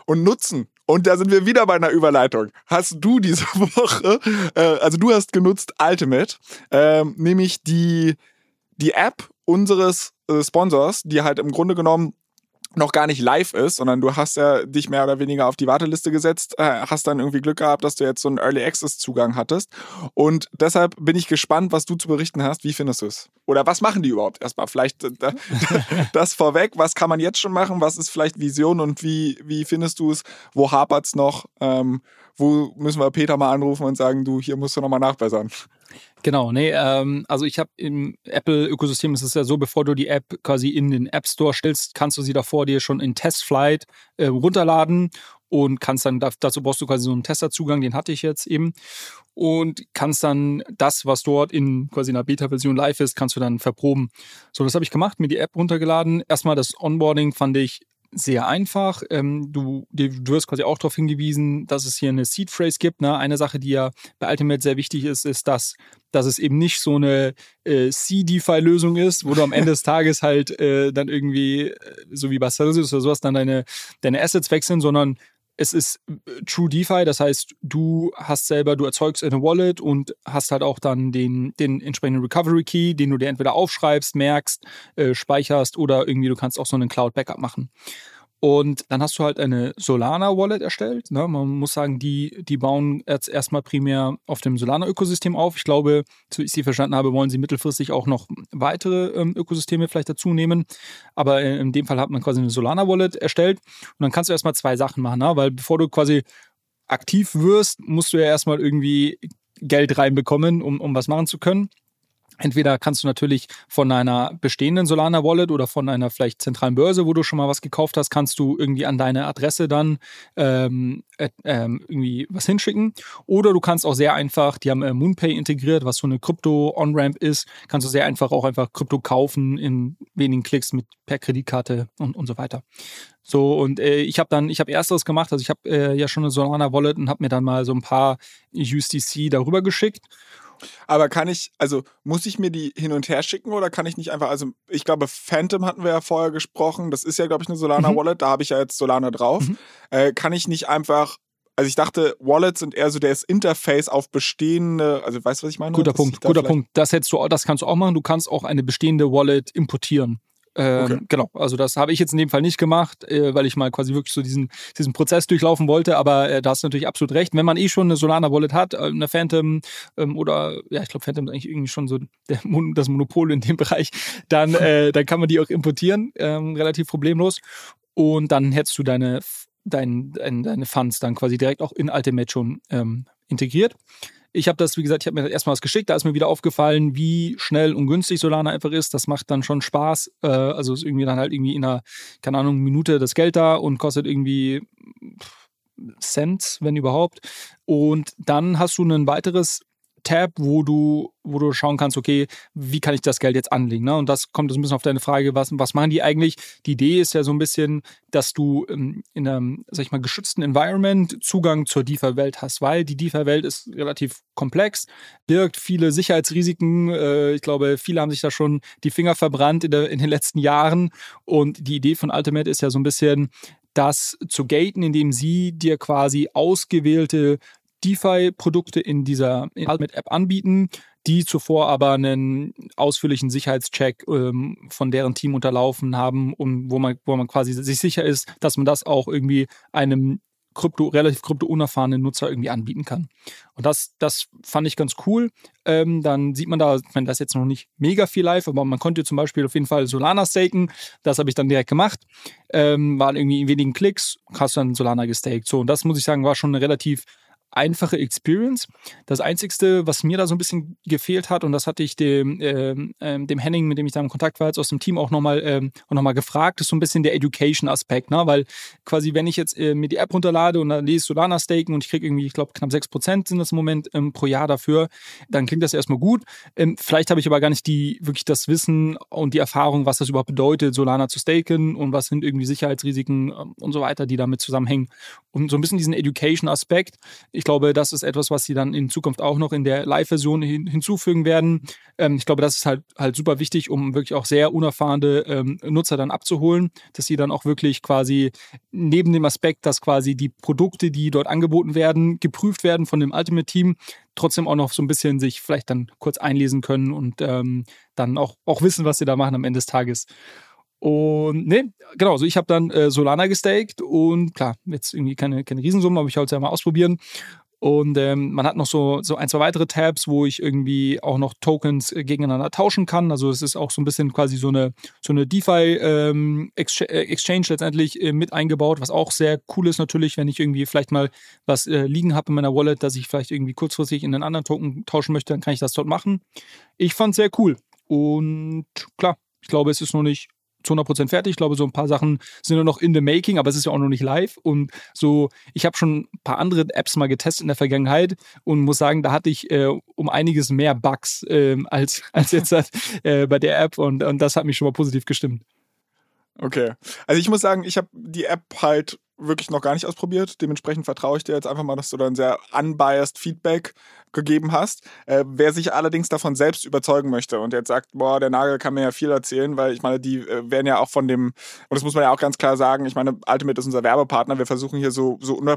Und nutzen und da sind wir wieder bei einer Überleitung. Hast du diese Woche, äh, also du hast genutzt Ultimate, äh, nämlich die, die App unseres äh, Sponsors, die halt im Grunde genommen noch gar nicht live ist, sondern du hast ja dich mehr oder weniger auf die Warteliste gesetzt, äh, hast dann irgendwie Glück gehabt, dass du jetzt so einen Early Access Zugang hattest. Und deshalb bin ich gespannt, was du zu berichten hast. Wie findest du es? Oder was machen die überhaupt? Erstmal vielleicht äh, das vorweg. Was kann man jetzt schon machen? Was ist vielleicht Vision und wie, wie findest du es? Wo hapert es noch? Ähm, wo müssen wir Peter mal anrufen und sagen, du, hier musst du nochmal nachbessern? Genau, nee, ähm, also ich habe im Apple-Ökosystem ist es ja so, bevor du die App quasi in den App Store stellst, kannst du sie davor dir schon in Testflight äh, runterladen und kannst dann, dazu brauchst du quasi so einen Testerzugang, den hatte ich jetzt eben und kannst dann das, was dort in quasi einer Beta-Version live ist, kannst du dann verproben. So, das habe ich gemacht, mir die App runtergeladen. Erstmal das Onboarding fand ich sehr einfach. Ähm, du, du wirst quasi auch darauf hingewiesen, dass es hier eine Seed Phrase gibt. Ne? Eine Sache, die ja bei Ultimate sehr wichtig ist, ist, dass, dass es eben nicht so eine äh, C-DeFi-Lösung ist, wo du am Ende des Tages halt äh, dann irgendwie, äh, so wie bei Celsius oder sowas, dann deine, deine Assets wechseln, sondern es ist äh, True DeFi, das heißt, du hast selber, du erzeugst eine Wallet und hast halt auch dann den, den entsprechenden Recovery Key, den du dir entweder aufschreibst, merkst, äh, speicherst oder irgendwie du kannst auch so einen Cloud Backup machen. Und dann hast du halt eine Solana-Wallet erstellt. Ne? Man muss sagen, die, die bauen jetzt erstmal primär auf dem Solana-Ökosystem auf. Ich glaube, so ich sie verstanden habe, wollen sie mittelfristig auch noch weitere ähm, Ökosysteme vielleicht dazu nehmen. Aber in dem Fall hat man quasi eine Solana-Wallet erstellt. Und dann kannst du erstmal zwei Sachen machen, ne? weil bevor du quasi aktiv wirst, musst du ja erstmal irgendwie Geld reinbekommen, um, um was machen zu können. Entweder kannst du natürlich von einer bestehenden Solana Wallet oder von einer vielleicht zentralen Börse, wo du schon mal was gekauft hast, kannst du irgendwie an deine Adresse dann ähm, äh, irgendwie was hinschicken. Oder du kannst auch sehr einfach, die haben äh, MoonPay integriert, was so eine Krypto-On-Ramp ist, kannst du sehr einfach auch einfach Krypto kaufen in wenigen Klicks mit per Kreditkarte und, und so weiter. So, und äh, ich habe dann, ich habe ersteres gemacht, also ich habe äh, ja schon eine Solana Wallet und habe mir dann mal so ein paar USDC darüber geschickt. Aber kann ich, also muss ich mir die hin und her schicken oder kann ich nicht einfach, also ich glaube, Phantom hatten wir ja vorher gesprochen, das ist ja, glaube ich, eine Solana-Wallet, mhm. da habe ich ja jetzt Solana drauf. Mhm. Äh, kann ich nicht einfach also ich dachte, Wallets sind eher so das Interface auf bestehende, also weißt du, was ich meine? Guter Punkt, guter Punkt. Das hättest du, das kannst du auch machen. Du kannst auch eine bestehende Wallet importieren. Ähm, okay. Genau, also das habe ich jetzt in dem Fall nicht gemacht, äh, weil ich mal quasi wirklich so diesen, diesen Prozess durchlaufen wollte, aber äh, da hast du natürlich absolut recht. Wenn man eh schon eine Solana Wallet hat, äh, eine Phantom ähm, oder ja, ich glaube Phantom ist eigentlich irgendwie schon so der, das Monopol in dem Bereich, dann, äh, dann kann man die auch importieren, ähm, relativ problemlos. Und dann hättest du deine, dein, dein, deine Funds dann quasi direkt auch in Ultimate schon ähm, integriert. Ich habe das, wie gesagt, ich habe mir erstmal was geschickt, da ist mir wieder aufgefallen, wie schnell und günstig Solana einfach ist. Das macht dann schon Spaß. Äh, also ist irgendwie dann halt irgendwie in einer, keine Ahnung, Minute das Geld da und kostet irgendwie Cent, wenn überhaupt. Und dann hast du ein weiteres Tab, wo du, wo du schauen kannst, okay, wie kann ich das Geld jetzt anlegen? Ne? Und das kommt so ein bisschen auf deine Frage, was, was machen die eigentlich? Die Idee ist ja so ein bisschen, dass du ähm, in einem, sag ich mal, geschützten Environment Zugang zur DeFi-Welt hast, weil die DeFi-Welt ist relativ komplex, birgt viele Sicherheitsrisiken. Äh, ich glaube, viele haben sich da schon die Finger verbrannt in, der, in den letzten Jahren. Und die Idee von Ultimate ist ja so ein bisschen, das zu gaten, indem sie dir quasi ausgewählte DeFi-Produkte in dieser Ultimate-App anbieten, die zuvor aber einen ausführlichen Sicherheitscheck ähm, von deren Team unterlaufen haben und wo man, wo man quasi sich sicher ist, dass man das auch irgendwie einem Krypto, relativ krypto-unerfahrenen Nutzer irgendwie anbieten kann. Und das, das fand ich ganz cool. Ähm, dann sieht man da, ich meine, das ist jetzt noch nicht mega viel live, aber man konnte zum Beispiel auf jeden Fall Solana staken. Das habe ich dann direkt gemacht. Ähm, waren irgendwie in wenigen Klicks, hast dann Solana gestaked. So, und das muss ich sagen, war schon eine relativ einfache Experience. Das Einzige, was mir da so ein bisschen gefehlt hat, und das hatte ich dem, ähm, ähm, dem Henning, mit dem ich da im Kontakt war, jetzt aus dem Team auch nochmal ähm, noch gefragt, ist so ein bisschen der Education-Aspekt, ne? Weil quasi, wenn ich jetzt äh, mir die App runterlade und dann lese Solana staken und ich kriege irgendwie, ich glaube, knapp 6% sind das im Moment ähm, pro Jahr dafür, dann klingt das erstmal gut. Ähm, vielleicht habe ich aber gar nicht die wirklich das Wissen und die Erfahrung, was das überhaupt bedeutet, Solana zu staken und was sind irgendwie Sicherheitsrisiken ähm, und so weiter, die damit zusammenhängen. Und so ein bisschen diesen Education-Aspekt. Ich glaube, das ist etwas, was sie dann in Zukunft auch noch in der Live-Version hin, hinzufügen werden. Ähm, ich glaube, das ist halt, halt super wichtig, um wirklich auch sehr unerfahrene ähm, Nutzer dann abzuholen, dass sie dann auch wirklich quasi neben dem Aspekt, dass quasi die Produkte, die dort angeboten werden, geprüft werden von dem Ultimate-Team, trotzdem auch noch so ein bisschen sich vielleicht dann kurz einlesen können und ähm, dann auch, auch wissen, was sie da machen am Ende des Tages. Und ne, genau, also ich habe dann äh, Solana gestaked und klar, jetzt irgendwie keine, keine Riesensumme, aber ich wollte es ja mal ausprobieren. Und ähm, man hat noch so, so ein, zwei weitere Tabs, wo ich irgendwie auch noch Tokens äh, gegeneinander tauschen kann. Also es ist auch so ein bisschen quasi so eine, so eine DeFi ähm, äh, letztendlich äh, mit eingebaut, was auch sehr cool ist natürlich, wenn ich irgendwie vielleicht mal was äh, liegen habe in meiner Wallet, dass ich vielleicht irgendwie kurzfristig in einen anderen Token tauschen möchte, dann kann ich das dort machen. Ich fand es sehr cool. Und klar, ich glaube, es ist noch nicht zu 100% fertig. Ich glaube, so ein paar Sachen sind nur noch in the making, aber es ist ja auch noch nicht live. Und so, ich habe schon ein paar andere Apps mal getestet in der Vergangenheit und muss sagen, da hatte ich äh, um einiges mehr Bugs äh, als, als jetzt äh, bei der App und, und das hat mich schon mal positiv gestimmt. Okay. Also ich muss sagen, ich habe die App halt wirklich noch gar nicht ausprobiert. Dementsprechend vertraue ich dir jetzt einfach mal, dass du dann sehr unbiased Feedback gegeben hast. Äh, wer sich allerdings davon selbst überzeugen möchte und jetzt sagt, boah, der Nagel kann mir ja viel erzählen, weil ich meine, die äh, werden ja auch von dem, und das muss man ja auch ganz klar sagen, ich meine, Ultimate ist unser Werbepartner, wir versuchen hier so, so un, äh,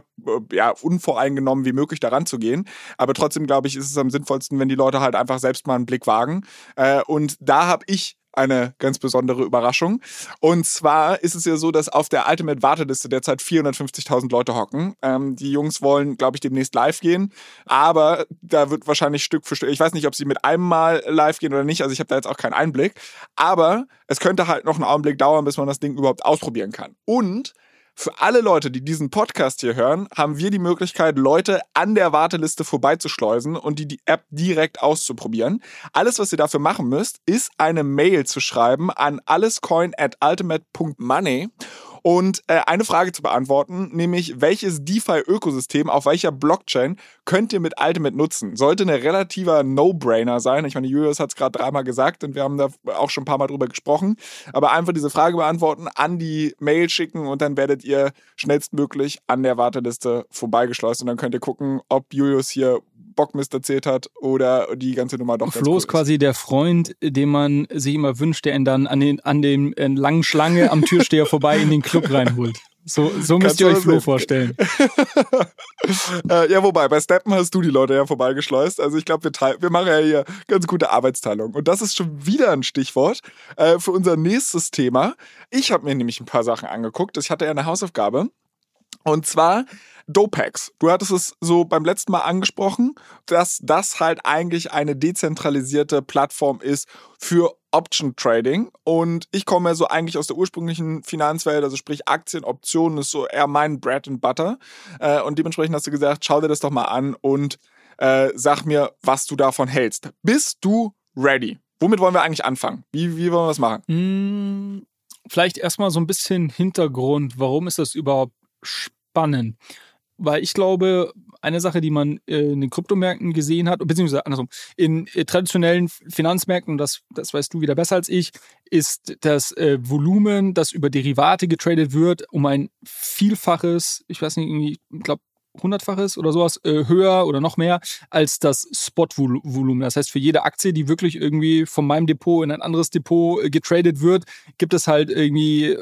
ja, unvoreingenommen wie möglich daran zu gehen. Aber trotzdem, glaube ich, ist es am sinnvollsten, wenn die Leute halt einfach selbst mal einen Blick wagen. Äh, und da habe ich eine ganz besondere Überraschung. Und zwar ist es ja so, dass auf der Ultimate-Warteliste derzeit 450.000 Leute hocken. Ähm, die Jungs wollen, glaube ich, demnächst live gehen. Aber da wird wahrscheinlich Stück für Stück, ich weiß nicht, ob sie mit einem Mal live gehen oder nicht. Also ich habe da jetzt auch keinen Einblick. Aber es könnte halt noch einen Augenblick dauern, bis man das Ding überhaupt ausprobieren kann. Und für alle Leute, die diesen Podcast hier hören, haben wir die Möglichkeit, Leute an der Warteliste vorbeizuschleusen und die, die App direkt auszuprobieren. Alles, was ihr dafür machen müsst, ist eine Mail zu schreiben an allescoin at ultimate.money und äh, eine Frage zu beantworten, nämlich welches DeFi-Ökosystem auf welcher Blockchain könnt ihr mit Ultimate nutzen? Sollte ein relativer No-Brainer sein. Ich meine, Julius hat es gerade dreimal gesagt und wir haben da auch schon ein paar Mal drüber gesprochen. Aber einfach diese Frage beantworten, an die Mail schicken und dann werdet ihr schnellstmöglich an der Warteliste vorbeigeschleust und dann könnt ihr gucken, ob Julius hier Bockmist erzählt hat oder die ganze Nummer doch Flo ist quasi der Freund, den man sich immer wünscht, der ihn dann an den an dem äh, langen Schlange am Türsteher vorbei in den Club reinholt. So, so müsst ihr euch Flo vorstellen. äh, ja, wobei, bei Steppen hast du die Leute ja vorbeigeschleust. Also ich glaube, wir, wir machen ja hier ganz gute Arbeitsteilung. Und das ist schon wieder ein Stichwort äh, für unser nächstes Thema. Ich habe mir nämlich ein paar Sachen angeguckt. Ich hatte ja eine Hausaufgabe. Und zwar Dopex. Du hattest es so beim letzten Mal angesprochen, dass das halt eigentlich eine dezentralisierte Plattform ist für Option Trading. Und ich komme ja so eigentlich aus der ursprünglichen Finanzwelt, also sprich Aktien, Optionen ist so eher mein Bread and Butter. Äh, und dementsprechend hast du gesagt, schau dir das doch mal an und Äh, sag mir, was du davon hältst. Bist du ready? Womit wollen wir eigentlich anfangen? Wie, wie wollen wir das machen? Mm, vielleicht erstmal so ein bisschen Hintergrund. Warum ist das überhaupt spannend? Weil ich glaube, eine Sache, die man äh, in den Kryptomärkten gesehen hat, beziehungsweise andersrum, in äh, traditionellen Finanzmärkten, das, das weißt du wieder besser als ich, ist das äh, Volumen, das über Derivate getradet wird, um ein Vielfaches, ich weiß nicht, ich glaube, hundertfaches oder sowas höher oder noch mehr als das Spot-Volumen. Das heißt, für jede Aktie, die wirklich irgendwie von meinem Depot in ein anderes Depot getradet wird, gibt es halt irgendwie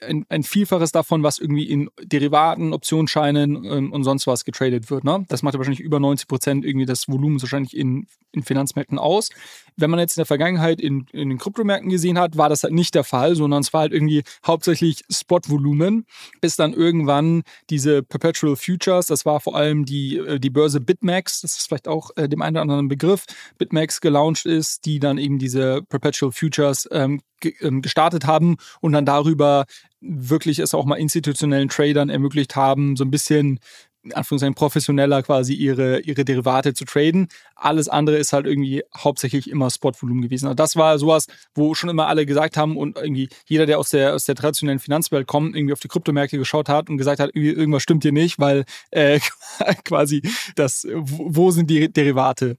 ein, ein, Vielfaches davon, was irgendwie in Derivaten, Optionsscheinen ähm, und sonst was getradet wird. Ne? Das macht ja wahrscheinlich über 90 Prozent irgendwie das Volumen wahrscheinlich in, in Finanzmärkten aus. Wenn man jetzt in der Vergangenheit in, in den Kryptomärkten gesehen hat, war das halt nicht der Fall, sondern es war halt irgendwie hauptsächlich Spot-Volumen, bis dann irgendwann diese Perpetual Futures, das war vor allem die, äh, die Börse BitMEX, das ist vielleicht auch äh, dem einen oder anderen Begriff, BitMEX gelauncht ist, die dann eben diese Perpetual Futures ähm, ähm, gestartet haben und dann darüber wirklich es auch mal institutionellen Tradern ermöglicht haben, so ein bisschen in Anführungszeichen professioneller quasi ihre, ihre Derivate zu traden. Alles andere ist halt irgendwie hauptsächlich immer Spotvolumen gewesen. Also das war sowas, wo schon immer alle gesagt haben und irgendwie jeder, der aus der, aus der traditionellen Finanzwelt kommt, irgendwie auf die Kryptomärkte geschaut hat und gesagt hat, irgendwie irgendwas stimmt hier nicht, weil äh, quasi das, wo sind die Derivate?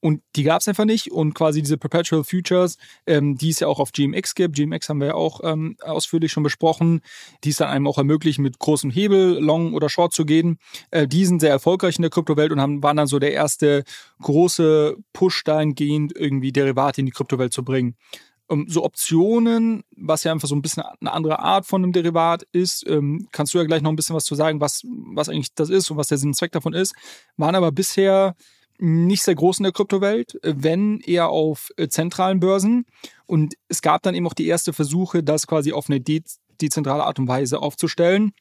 Und die gab es einfach nicht. Und quasi diese Perpetual Futures, ähm, die es ja auch auf GMX gibt, GMX haben wir ja auch ähm, ausführlich schon besprochen, die es dann einem auch ermöglichen, mit großem Hebel Long oder Short zu gehen. Äh, die sind sehr erfolgreich in der Kryptowelt und haben, waren dann so der erste große Push dahingehend, irgendwie Derivate in die Kryptowelt zu bringen. Um, so Optionen, was ja einfach so ein bisschen eine andere Art von einem Derivat ist, ähm, kannst du ja gleich noch ein bisschen was zu sagen, was, was eigentlich das ist und was der Sinn und Zweck davon ist, waren aber bisher nicht sehr groß in der Kryptowelt, wenn eher auf äh, zentralen Börsen. Und es gab dann eben auch die erste Versuche, das quasi auf eine de dezentrale Art und Weise aufzustellen.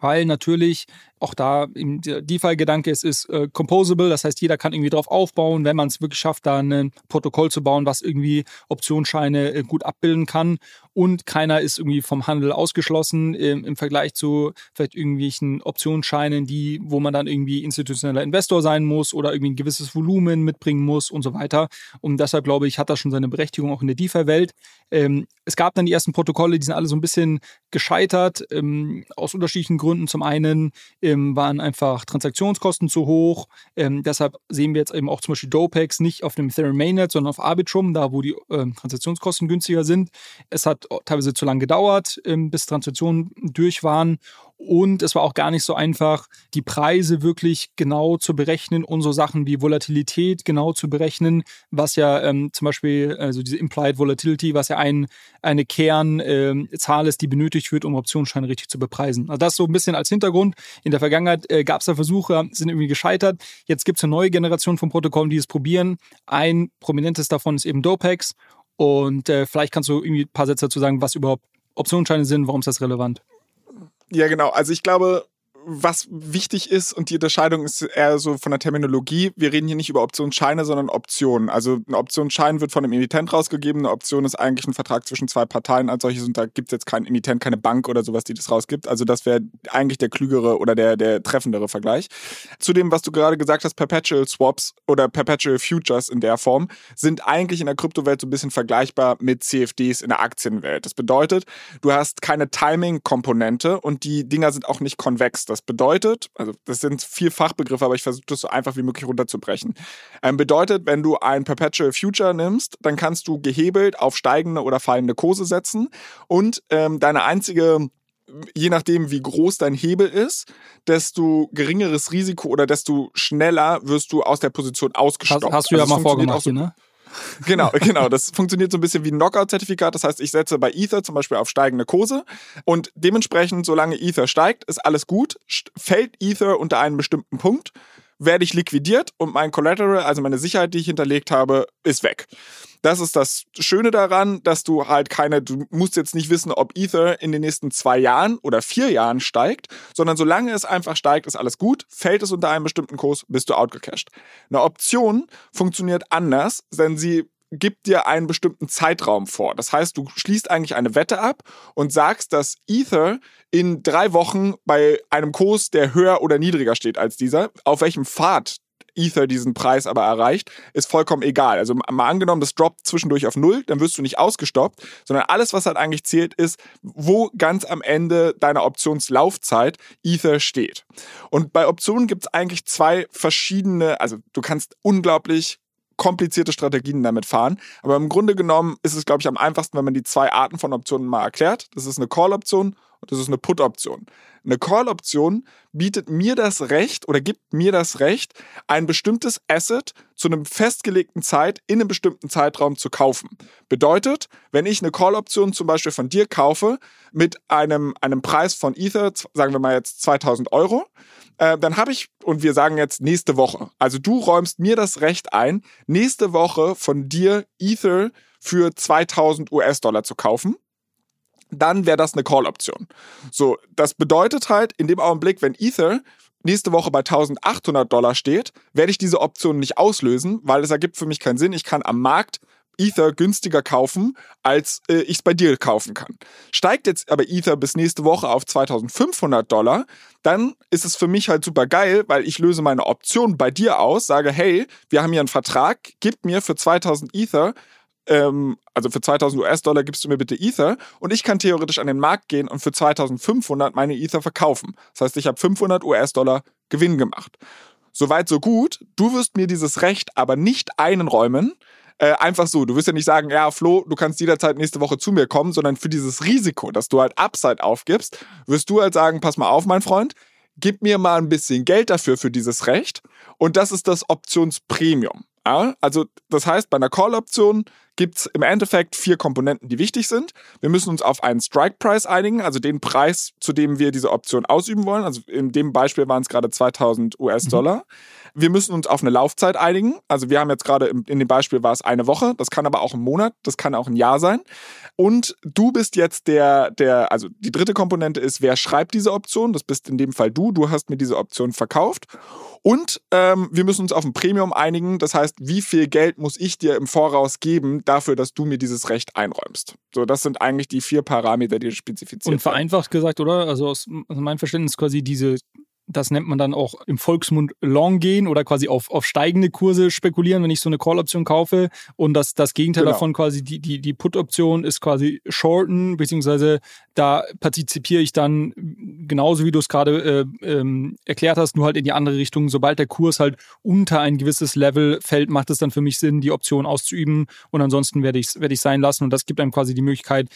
Weil natürlich auch da der DeFi-Gedanke ist, ist äh, composable, das heißt, jeder kann irgendwie drauf aufbauen, wenn man es wirklich schafft, da ein Protokoll zu bauen, was irgendwie Optionsscheine äh, gut abbilden kann und keiner ist irgendwie vom Handel ausgeschlossen äh, im Vergleich zu vielleicht irgendwelchen Optionsscheinen, die, wo man dann irgendwie institutioneller Investor sein muss oder irgendwie ein gewisses Volumen mitbringen muss und so weiter. Und deshalb glaube ich, hat das schon seine Berechtigung auch in der DeFi-Welt. Ähm, es gab dann die ersten Protokolle, die sind alle so ein bisschen gescheitert, ähm, aus unterschiedlichen Gründen. Zum einen ähm, waren einfach Transaktionskosten zu hoch. Ähm, deshalb sehen wir jetzt eben auch zum Beispiel Dopex nicht auf dem Ethereum Mainnet, sondern auf Arbitrum, da wo die ähm, Transaktionskosten günstiger sind. Es hat teilweise zu lange gedauert, ähm, bis Transaktionen durch waren. Und es war auch gar nicht so einfach, die Preise wirklich genau zu berechnen und so Sachen wie Volatilität genau zu berechnen, was ja ähm, zum Beispiel, also diese Implied Volatility, was ja ein, eine Kernzahl ähm, ist, die benötigt wird, um Optionsscheine richtig zu bepreisen. Also das so ein bisschen als Hintergrund. In der Vergangenheit äh, gab es da Versuche, sind irgendwie gescheitert. Jetzt gibt es eine neue Generation von Protokollen, die es probieren. Ein prominentes davon ist eben Dopex. Und äh, vielleicht kannst du irgendwie ein paar Sätze dazu sagen, was überhaupt Optionsscheine sind, warum ist das relevant? Ja, genau. Also ich glaube, was wichtig ist und die Unterscheidung ist eher so von der Terminologie. Wir reden hier nicht über Optionsscheine, sondern Optionen. Also ein Optionsschein wird von einem Emittent rausgegeben. Eine Option ist eigentlich ein Vertrag zwischen zwei Parteien als solches und da gibt es jetzt kein Emittent, keine Bank oder sowas, die das rausgibt. Also das wäre eigentlich der klügere oder der, der treffendere Vergleich. Zu dem, was du gerade gesagt hast, Perpetual Swaps oder Perpetual Futures in der Form sind eigentlich in der Kryptowelt so ein bisschen vergleichbar mit CFDs in der Aktienwelt. Das bedeutet, du hast keine Timing-Komponente und die Dinger sind auch nicht konvex. Das das bedeutet, also das sind vier Fachbegriffe, aber ich versuche das so einfach wie möglich runterzubrechen. Ähm, bedeutet, wenn du ein Perpetual Future nimmst, dann kannst du gehebelt auf steigende oder fallende Kurse setzen und ähm, deine einzige je nachdem, wie groß dein Hebel ist, desto geringeres Risiko oder desto schneller wirst du aus der Position ausgestoppt. Hast, hast du also ja mal vorgemacht, so, ne? Genau, genau. Das funktioniert so ein bisschen wie ein Knockout-Zertifikat. Das heißt, ich setze bei Ether zum Beispiel auf steigende Kurse und dementsprechend, solange Ether steigt, ist alles gut. Fällt Ether unter einen bestimmten Punkt, werde ich liquidiert und mein Collateral, also meine Sicherheit, die ich hinterlegt habe, ist weg. Das ist das Schöne daran, dass du halt keine, du musst jetzt nicht wissen, ob Ether in den nächsten zwei Jahren oder vier Jahren steigt, sondern solange es einfach steigt, ist alles gut. Fällt es unter einem bestimmten Kurs, bist du outgecashed. Eine Option funktioniert anders, denn sie gibt dir einen bestimmten Zeitraum vor. Das heißt, du schließt eigentlich eine Wette ab und sagst, dass Ether in drei Wochen bei einem Kurs, der höher oder niedriger steht als dieser, auf welchem Pfad Ether diesen Preis aber erreicht, ist vollkommen egal. Also mal angenommen, das droppt zwischendurch auf Null, dann wirst du nicht ausgestoppt, sondern alles, was halt eigentlich zählt, ist, wo ganz am Ende deiner Optionslaufzeit Ether steht. Und bei Optionen gibt es eigentlich zwei verschiedene, also du kannst unglaublich komplizierte Strategien damit fahren. Aber im Grunde genommen ist es, glaube ich, am einfachsten, wenn man die zwei Arten von Optionen mal erklärt. Das ist eine Call-Option und das ist eine Put-Option. Eine Call-Option bietet mir das Recht oder gibt mir das Recht, ein bestimmtes Asset zu einem festgelegten Zeit in einem bestimmten Zeitraum zu kaufen. Bedeutet, wenn ich eine Call-Option zum Beispiel von dir kaufe mit einem, einem Preis von Ether, sagen wir mal jetzt 2000 Euro, äh, dann habe ich, und wir sagen jetzt nächste Woche, also du räumst mir das Recht ein, nächste Woche von dir Ether für 2000 US-Dollar zu kaufen dann wäre das eine Call-Option. So, das bedeutet halt, in dem Augenblick, wenn Ether nächste Woche bei 1800 Dollar steht, werde ich diese Option nicht auslösen, weil es ergibt für mich keinen Sinn. Ich kann am Markt Ether günstiger kaufen, als äh, ich es bei dir kaufen kann. Steigt jetzt aber Ether bis nächste Woche auf 2500 Dollar, dann ist es für mich halt super geil, weil ich löse meine Option bei dir aus, sage, hey, wir haben hier einen Vertrag, gib mir für 2000 Ether ähm, also für 2000 US-Dollar gibst du mir bitte Ether und ich kann theoretisch an den Markt gehen und für 2500 meine Ether verkaufen. Das heißt, ich habe 500 US-Dollar Gewinn gemacht. Soweit, so gut. Du wirst mir dieses Recht aber nicht einräumen, äh, einfach so. Du wirst ja nicht sagen, ja, Flo, du kannst jederzeit nächste Woche zu mir kommen, sondern für dieses Risiko, dass du halt Upside aufgibst, wirst du halt sagen, pass mal auf, mein Freund, gib mir mal ein bisschen Geld dafür für dieses Recht. Und das ist das Optionspremium. Ja? Also das heißt, bei einer Call-Option gibt es im Endeffekt vier Komponenten, die wichtig sind. Wir müssen uns auf einen Strike-Price einigen, also den Preis, zu dem wir diese Option ausüben wollen. Also in dem Beispiel waren es gerade 2000 US-Dollar. Mhm. Wir müssen uns auf eine Laufzeit einigen. Also wir haben jetzt gerade in dem Beispiel war es eine Woche. Das kann aber auch ein Monat. Das kann auch ein Jahr sein. Und du bist jetzt der, der, also die dritte Komponente ist, wer schreibt diese Option? Das bist in dem Fall du. Du hast mir diese Option verkauft. Und ähm, wir müssen uns auf ein Premium einigen. Das heißt, wie viel Geld muss ich dir im Voraus geben dafür, dass du mir dieses Recht einräumst? So, das sind eigentlich die vier Parameter, die spezifiziert Und vereinfacht werden. gesagt, oder? Also aus meinem Verständnis quasi diese das nennt man dann auch im Volksmund Long gehen oder quasi auf, auf steigende Kurse spekulieren, wenn ich so eine Call-Option kaufe. Und das, das Gegenteil genau. davon quasi, die, die, die Put-Option ist quasi shorten, beziehungsweise da partizipiere ich dann genauso wie du es gerade äh, ähm, erklärt hast, nur halt in die andere Richtung. Sobald der Kurs halt unter ein gewisses Level fällt, macht es dann für mich Sinn, die Option auszuüben. Und ansonsten werde ich es werd ich sein lassen. Und das gibt einem quasi die Möglichkeit,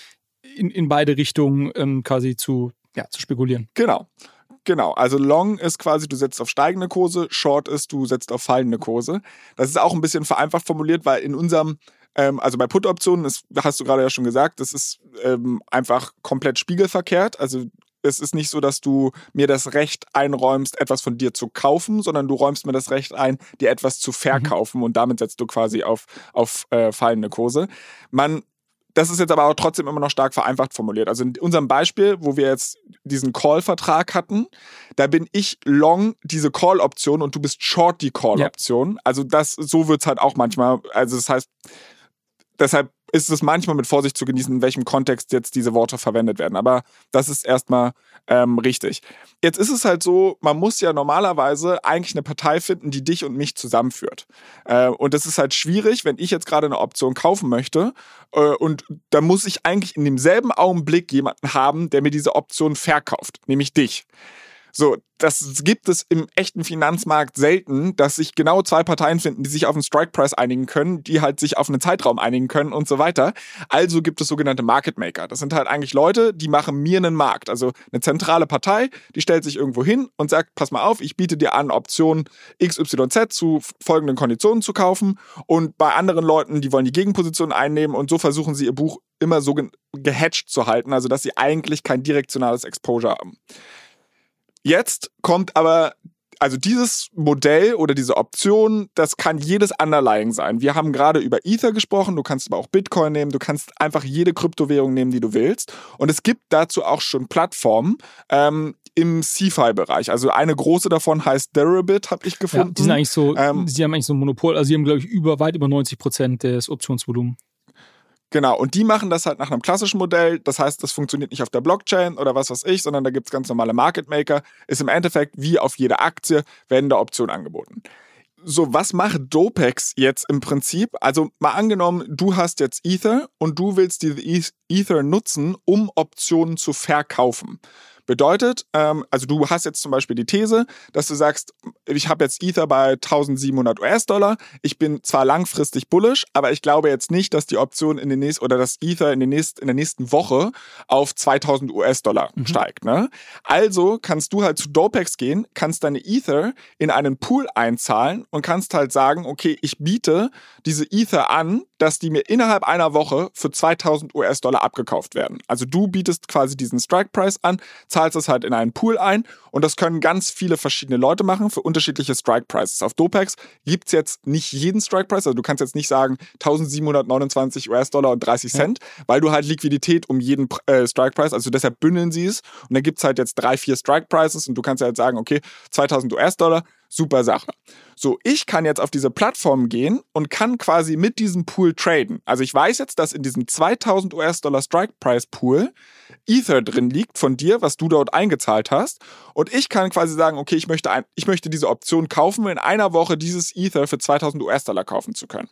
in, in beide Richtungen ähm, quasi zu, ja, zu spekulieren. Genau. Genau, also Long ist quasi, du setzt auf steigende Kurse, Short ist, du setzt auf fallende Kurse. Das ist auch ein bisschen vereinfacht formuliert, weil in unserem, ähm, also bei Put-Optionen, das hast du gerade ja schon gesagt, das ist ähm, einfach komplett spiegelverkehrt. Also es ist nicht so, dass du mir das Recht einräumst, etwas von dir zu kaufen, sondern du räumst mir das Recht ein, dir etwas zu verkaufen mhm. und damit setzt du quasi auf, auf äh, fallende Kurse. Man das ist jetzt aber auch trotzdem immer noch stark vereinfacht formuliert. Also in unserem Beispiel, wo wir jetzt diesen Call-Vertrag hatten, da bin ich long diese Call-Option und du bist short die Call-Option. Ja. Also das, so wird's halt auch manchmal. Also das heißt, deshalb ist es manchmal mit Vorsicht zu genießen, in welchem Kontext jetzt diese Worte verwendet werden. Aber das ist erstmal ähm, richtig. Jetzt ist es halt so, man muss ja normalerweise eigentlich eine Partei finden, die dich und mich zusammenführt. Äh, und das ist halt schwierig, wenn ich jetzt gerade eine Option kaufen möchte. Äh, und da muss ich eigentlich in demselben Augenblick jemanden haben, der mir diese Option verkauft, nämlich dich. So, das gibt es im echten Finanzmarkt selten, dass sich genau zwei Parteien finden, die sich auf einen Strike Price einigen können, die halt sich auf einen Zeitraum einigen können und so weiter. Also gibt es sogenannte Market Maker. Das sind halt eigentlich Leute, die machen mir einen Markt. Also eine zentrale Partei, die stellt sich irgendwo hin und sagt, pass mal auf, ich biete dir an, Option XYZ zu folgenden Konditionen zu kaufen. Und bei anderen Leuten, die wollen die Gegenposition einnehmen und so versuchen sie ihr Buch immer so gehatcht zu halten, also dass sie eigentlich kein direktionales Exposure haben. Jetzt kommt aber also dieses Modell oder diese Option, das kann jedes Underlying sein. Wir haben gerade über Ether gesprochen, du kannst aber auch Bitcoin nehmen, du kannst einfach jede Kryptowährung nehmen, die du willst. Und es gibt dazu auch schon Plattformen ähm, im CeFi-Bereich. Also eine große davon heißt Deribit, habe ich gefunden. Ja, die sind eigentlich so, ähm, sie haben eigentlich so ein Monopol, also sie haben, glaube ich, über weit über 90 Prozent des Optionsvolumens. Genau, und die machen das halt nach einem klassischen Modell. Das heißt, das funktioniert nicht auf der Blockchain oder was weiß ich, sondern da gibt es ganz normale Market Maker. Ist im Endeffekt wie auf jede Aktie, werden da Optionen angeboten. so, was macht Dopex jetzt im Prinzip? Also mal angenommen, du hast jetzt Ether und du willst diese Ether nutzen, um Optionen zu verkaufen. Bedeutet, ähm, also du hast jetzt zum Beispiel die These, dass du sagst, ich habe jetzt Ether bei 1700 US-Dollar. Ich bin zwar langfristig bullish, aber ich glaube jetzt nicht, dass die Option in den nächsten oder das Ether in, den nächsten, in der nächsten Woche auf 2000 US-Dollar mhm. steigt. Ne? Also kannst du halt zu Dopex gehen, kannst deine Ether in einen Pool einzahlen und kannst halt sagen, okay, ich biete diese Ether an, dass die mir innerhalb einer Woche für 2000 US-Dollar abgekauft werden. Also du bietest quasi diesen Strike Price an, zahlst es halt in einen Pool ein und das können ganz viele verschiedene Leute machen für unterschiedliche Strike Prices. Auf Dopex gibt es jetzt nicht jeden Strike Price, also du kannst jetzt nicht sagen 1729 US-Dollar und 30 Cent, ja. weil du halt Liquidität um jeden äh, Strike Price, also deshalb bündeln sie es und dann gibt es halt jetzt drei, vier Strike Prices und du kannst halt sagen, okay, 2000 US-Dollar, super Sache. So, ich kann jetzt auf diese Plattform gehen und kann quasi mit diesem Pool traden. Also ich weiß jetzt, dass in diesem 2000 US-Dollar Strike Price Pool Ether drin liegt von dir, was du dort eingezahlt hast. Und ich kann quasi sagen, okay, ich möchte, ein, ich möchte diese Option kaufen, in einer Woche dieses Ether für 2000 US-Dollar kaufen zu können.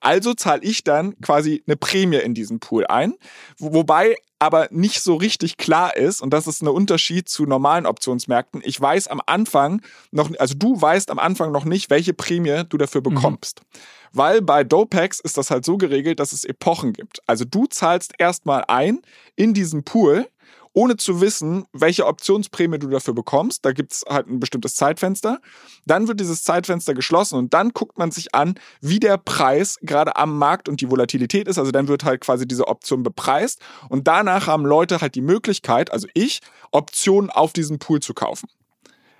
Also zahle ich dann quasi eine Prämie in diesen Pool ein. Wobei aber nicht so richtig klar ist, und das ist ein Unterschied zu normalen Optionsmärkten. Ich weiß am Anfang noch, also du weißt am Anfang noch nicht, welche Prämie du dafür mhm. bekommst. Mhm. Weil bei Dopex ist das halt so geregelt, dass es Epochen gibt. Also du zahlst erstmal ein in diesen Pool ohne zu wissen, welche Optionsprämie du dafür bekommst. Da gibt es halt ein bestimmtes Zeitfenster. Dann wird dieses Zeitfenster geschlossen und dann guckt man sich an, wie der Preis gerade am Markt und die Volatilität ist. Also dann wird halt quasi diese Option bepreist und danach haben Leute halt die Möglichkeit, also ich, Optionen auf diesen Pool zu kaufen.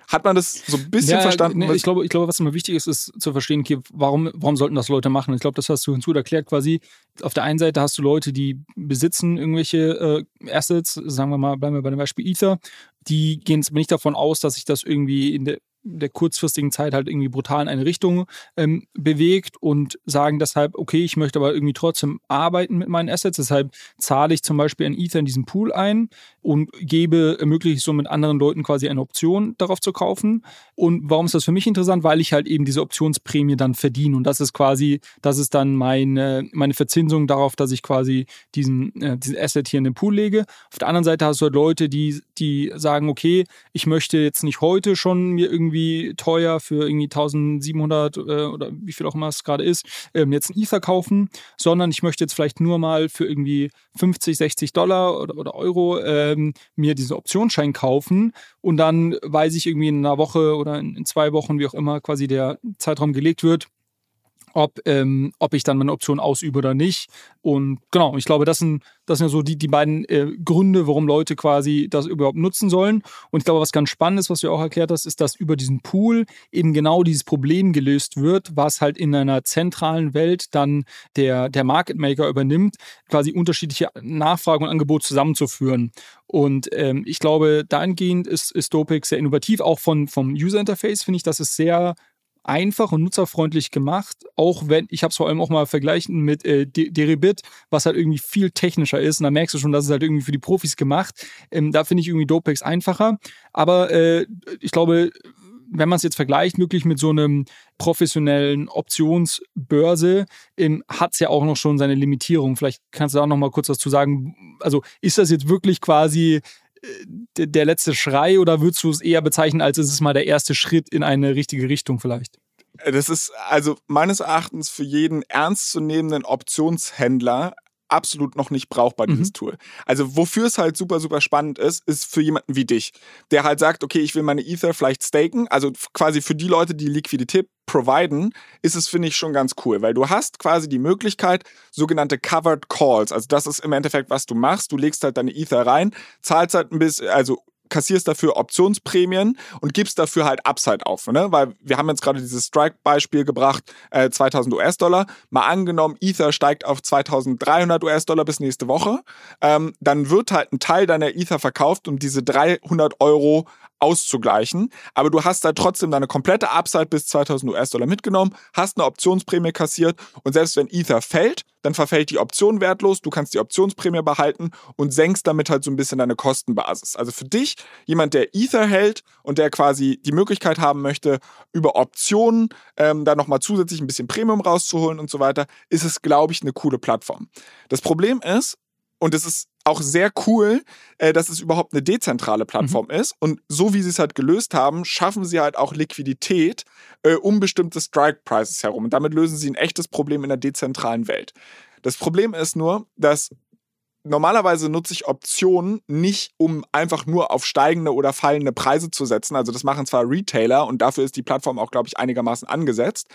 Hat man das so ein bisschen ja, verstanden? Nee, ich, glaube, ich glaube, was immer wichtig ist, ist zu verstehen, okay, warum, warum sollten das Leute machen? Ich glaube, das hast du hinzu erklärt quasi. Auf der einen Seite hast du Leute, die besitzen irgendwelche äh, Assets, sagen wir mal, bleiben wir bei dem Beispiel Ether, die gehen jetzt nicht davon aus, dass sich das irgendwie in der der kurzfristigen Zeit halt irgendwie brutal in eine Richtung ähm, bewegt und sagen deshalb, okay, ich möchte aber irgendwie trotzdem arbeiten mit meinen Assets, deshalb zahle ich zum Beispiel ein Ether in diesen Pool ein und gebe, ermögliche so mit anderen Leuten quasi eine Option darauf zu kaufen. Und warum ist das für mich interessant? Weil ich halt eben diese Optionsprämie dann verdiene und das ist quasi, das ist dann meine, meine Verzinsung darauf, dass ich quasi diesen, äh, diesen Asset hier in den Pool lege. Auf der anderen Seite hast du halt Leute, die, die sagen, okay, ich möchte jetzt nicht heute schon mir irgendwie teuer für irgendwie 1700 äh, oder wie viel auch immer es gerade ist, ähm, jetzt ein Ether kaufen, sondern ich möchte jetzt vielleicht nur mal für irgendwie 50, 60 Dollar oder, oder Euro ähm, mir diesen Optionsschein kaufen. Und dann weiß ich irgendwie in einer Woche oder in, in zwei Wochen, wie auch immer quasi der Zeitraum gelegt wird, ob, ähm, ob ich dann meine Option ausübe oder nicht. Und genau, ich glaube, das sind, das sind ja so die, die beiden äh, Gründe, warum Leute quasi das überhaupt nutzen sollen. Und ich glaube, was ganz spannend ist, was du auch erklärt hast, ist, dass über diesen Pool eben genau dieses Problem gelöst wird, was halt in einer zentralen Welt dann der, der Market Maker übernimmt, quasi unterschiedliche Nachfragen und Angebote zusammenzuführen. Und ähm, ich glaube, dahingehend ist, ist Dopix sehr innovativ, auch von, vom User Interface finde ich, das ist sehr einfach und nutzerfreundlich gemacht, auch wenn, ich habe es vor allem auch mal vergleichen mit äh, Deribit, was halt irgendwie viel technischer ist und da merkst du schon, dass es halt irgendwie für die Profis gemacht. Ähm, da finde ich irgendwie Dopex einfacher, aber äh, ich glaube, wenn man es jetzt vergleicht, wirklich mit so einem professionellen Optionsbörse, ähm, hat es ja auch noch schon seine Limitierung. Vielleicht kannst du da noch mal kurz was zu sagen. Also ist das jetzt wirklich quasi der letzte Schrei oder würdest du es eher bezeichnen, als ist es mal der erste Schritt in eine richtige Richtung vielleicht? Das ist also meines Erachtens für jeden ernstzunehmenden Optionshändler absolut noch nicht brauchbar, dieses mhm. Tool. Also wofür es halt super, super spannend ist, ist für jemanden wie dich, der halt sagt, okay, ich will meine Ether vielleicht staken, also quasi für die Leute, die Liquidität providen, ist es, finde ich, schon ganz cool, weil du hast quasi die Möglichkeit, sogenannte Covered Calls, also das ist im Endeffekt, was du machst, du legst halt deine Ether rein, zahlst halt ein bisschen, also kassierst dafür Optionsprämien und gibst dafür halt Upside auf. Ne? Weil wir haben jetzt gerade dieses Strike-Beispiel gebracht, äh, 2000 US-Dollar. Mal angenommen, Ether steigt auf 2300 US-Dollar bis nächste Woche. Ähm, dann wird halt ein Teil deiner Ether verkauft und diese 300 Euro auszugleichen. Aber du hast da trotzdem deine komplette Upside bis 2000 US-Dollar mitgenommen, hast eine Optionsprämie kassiert und selbst wenn Ether fällt, dann verfällt die Option wertlos, du kannst die Optionsprämie behalten und senkst damit halt so ein bisschen deine Kostenbasis. Also für dich, jemand, der Ether hält und der quasi die Möglichkeit haben möchte, über Optionen ähm, da nochmal zusätzlich ein bisschen Premium rauszuholen und so weiter, ist es, glaube ich, eine coole Plattform. Das Problem ist, und es ist auch sehr cool, äh, dass es überhaupt eine dezentrale Plattform mhm. ist. Und so wie sie es halt gelöst haben, schaffen sie halt auch Liquidität äh, um bestimmte Strike Prices herum. Und damit lösen sie ein echtes Problem in der dezentralen Welt. Das Problem ist nur, dass normalerweise nutze ich Optionen nicht, um einfach nur auf steigende oder fallende Preise zu setzen. Also das machen zwar Retailer und dafür ist die Plattform auch, glaube ich, einigermaßen angesetzt.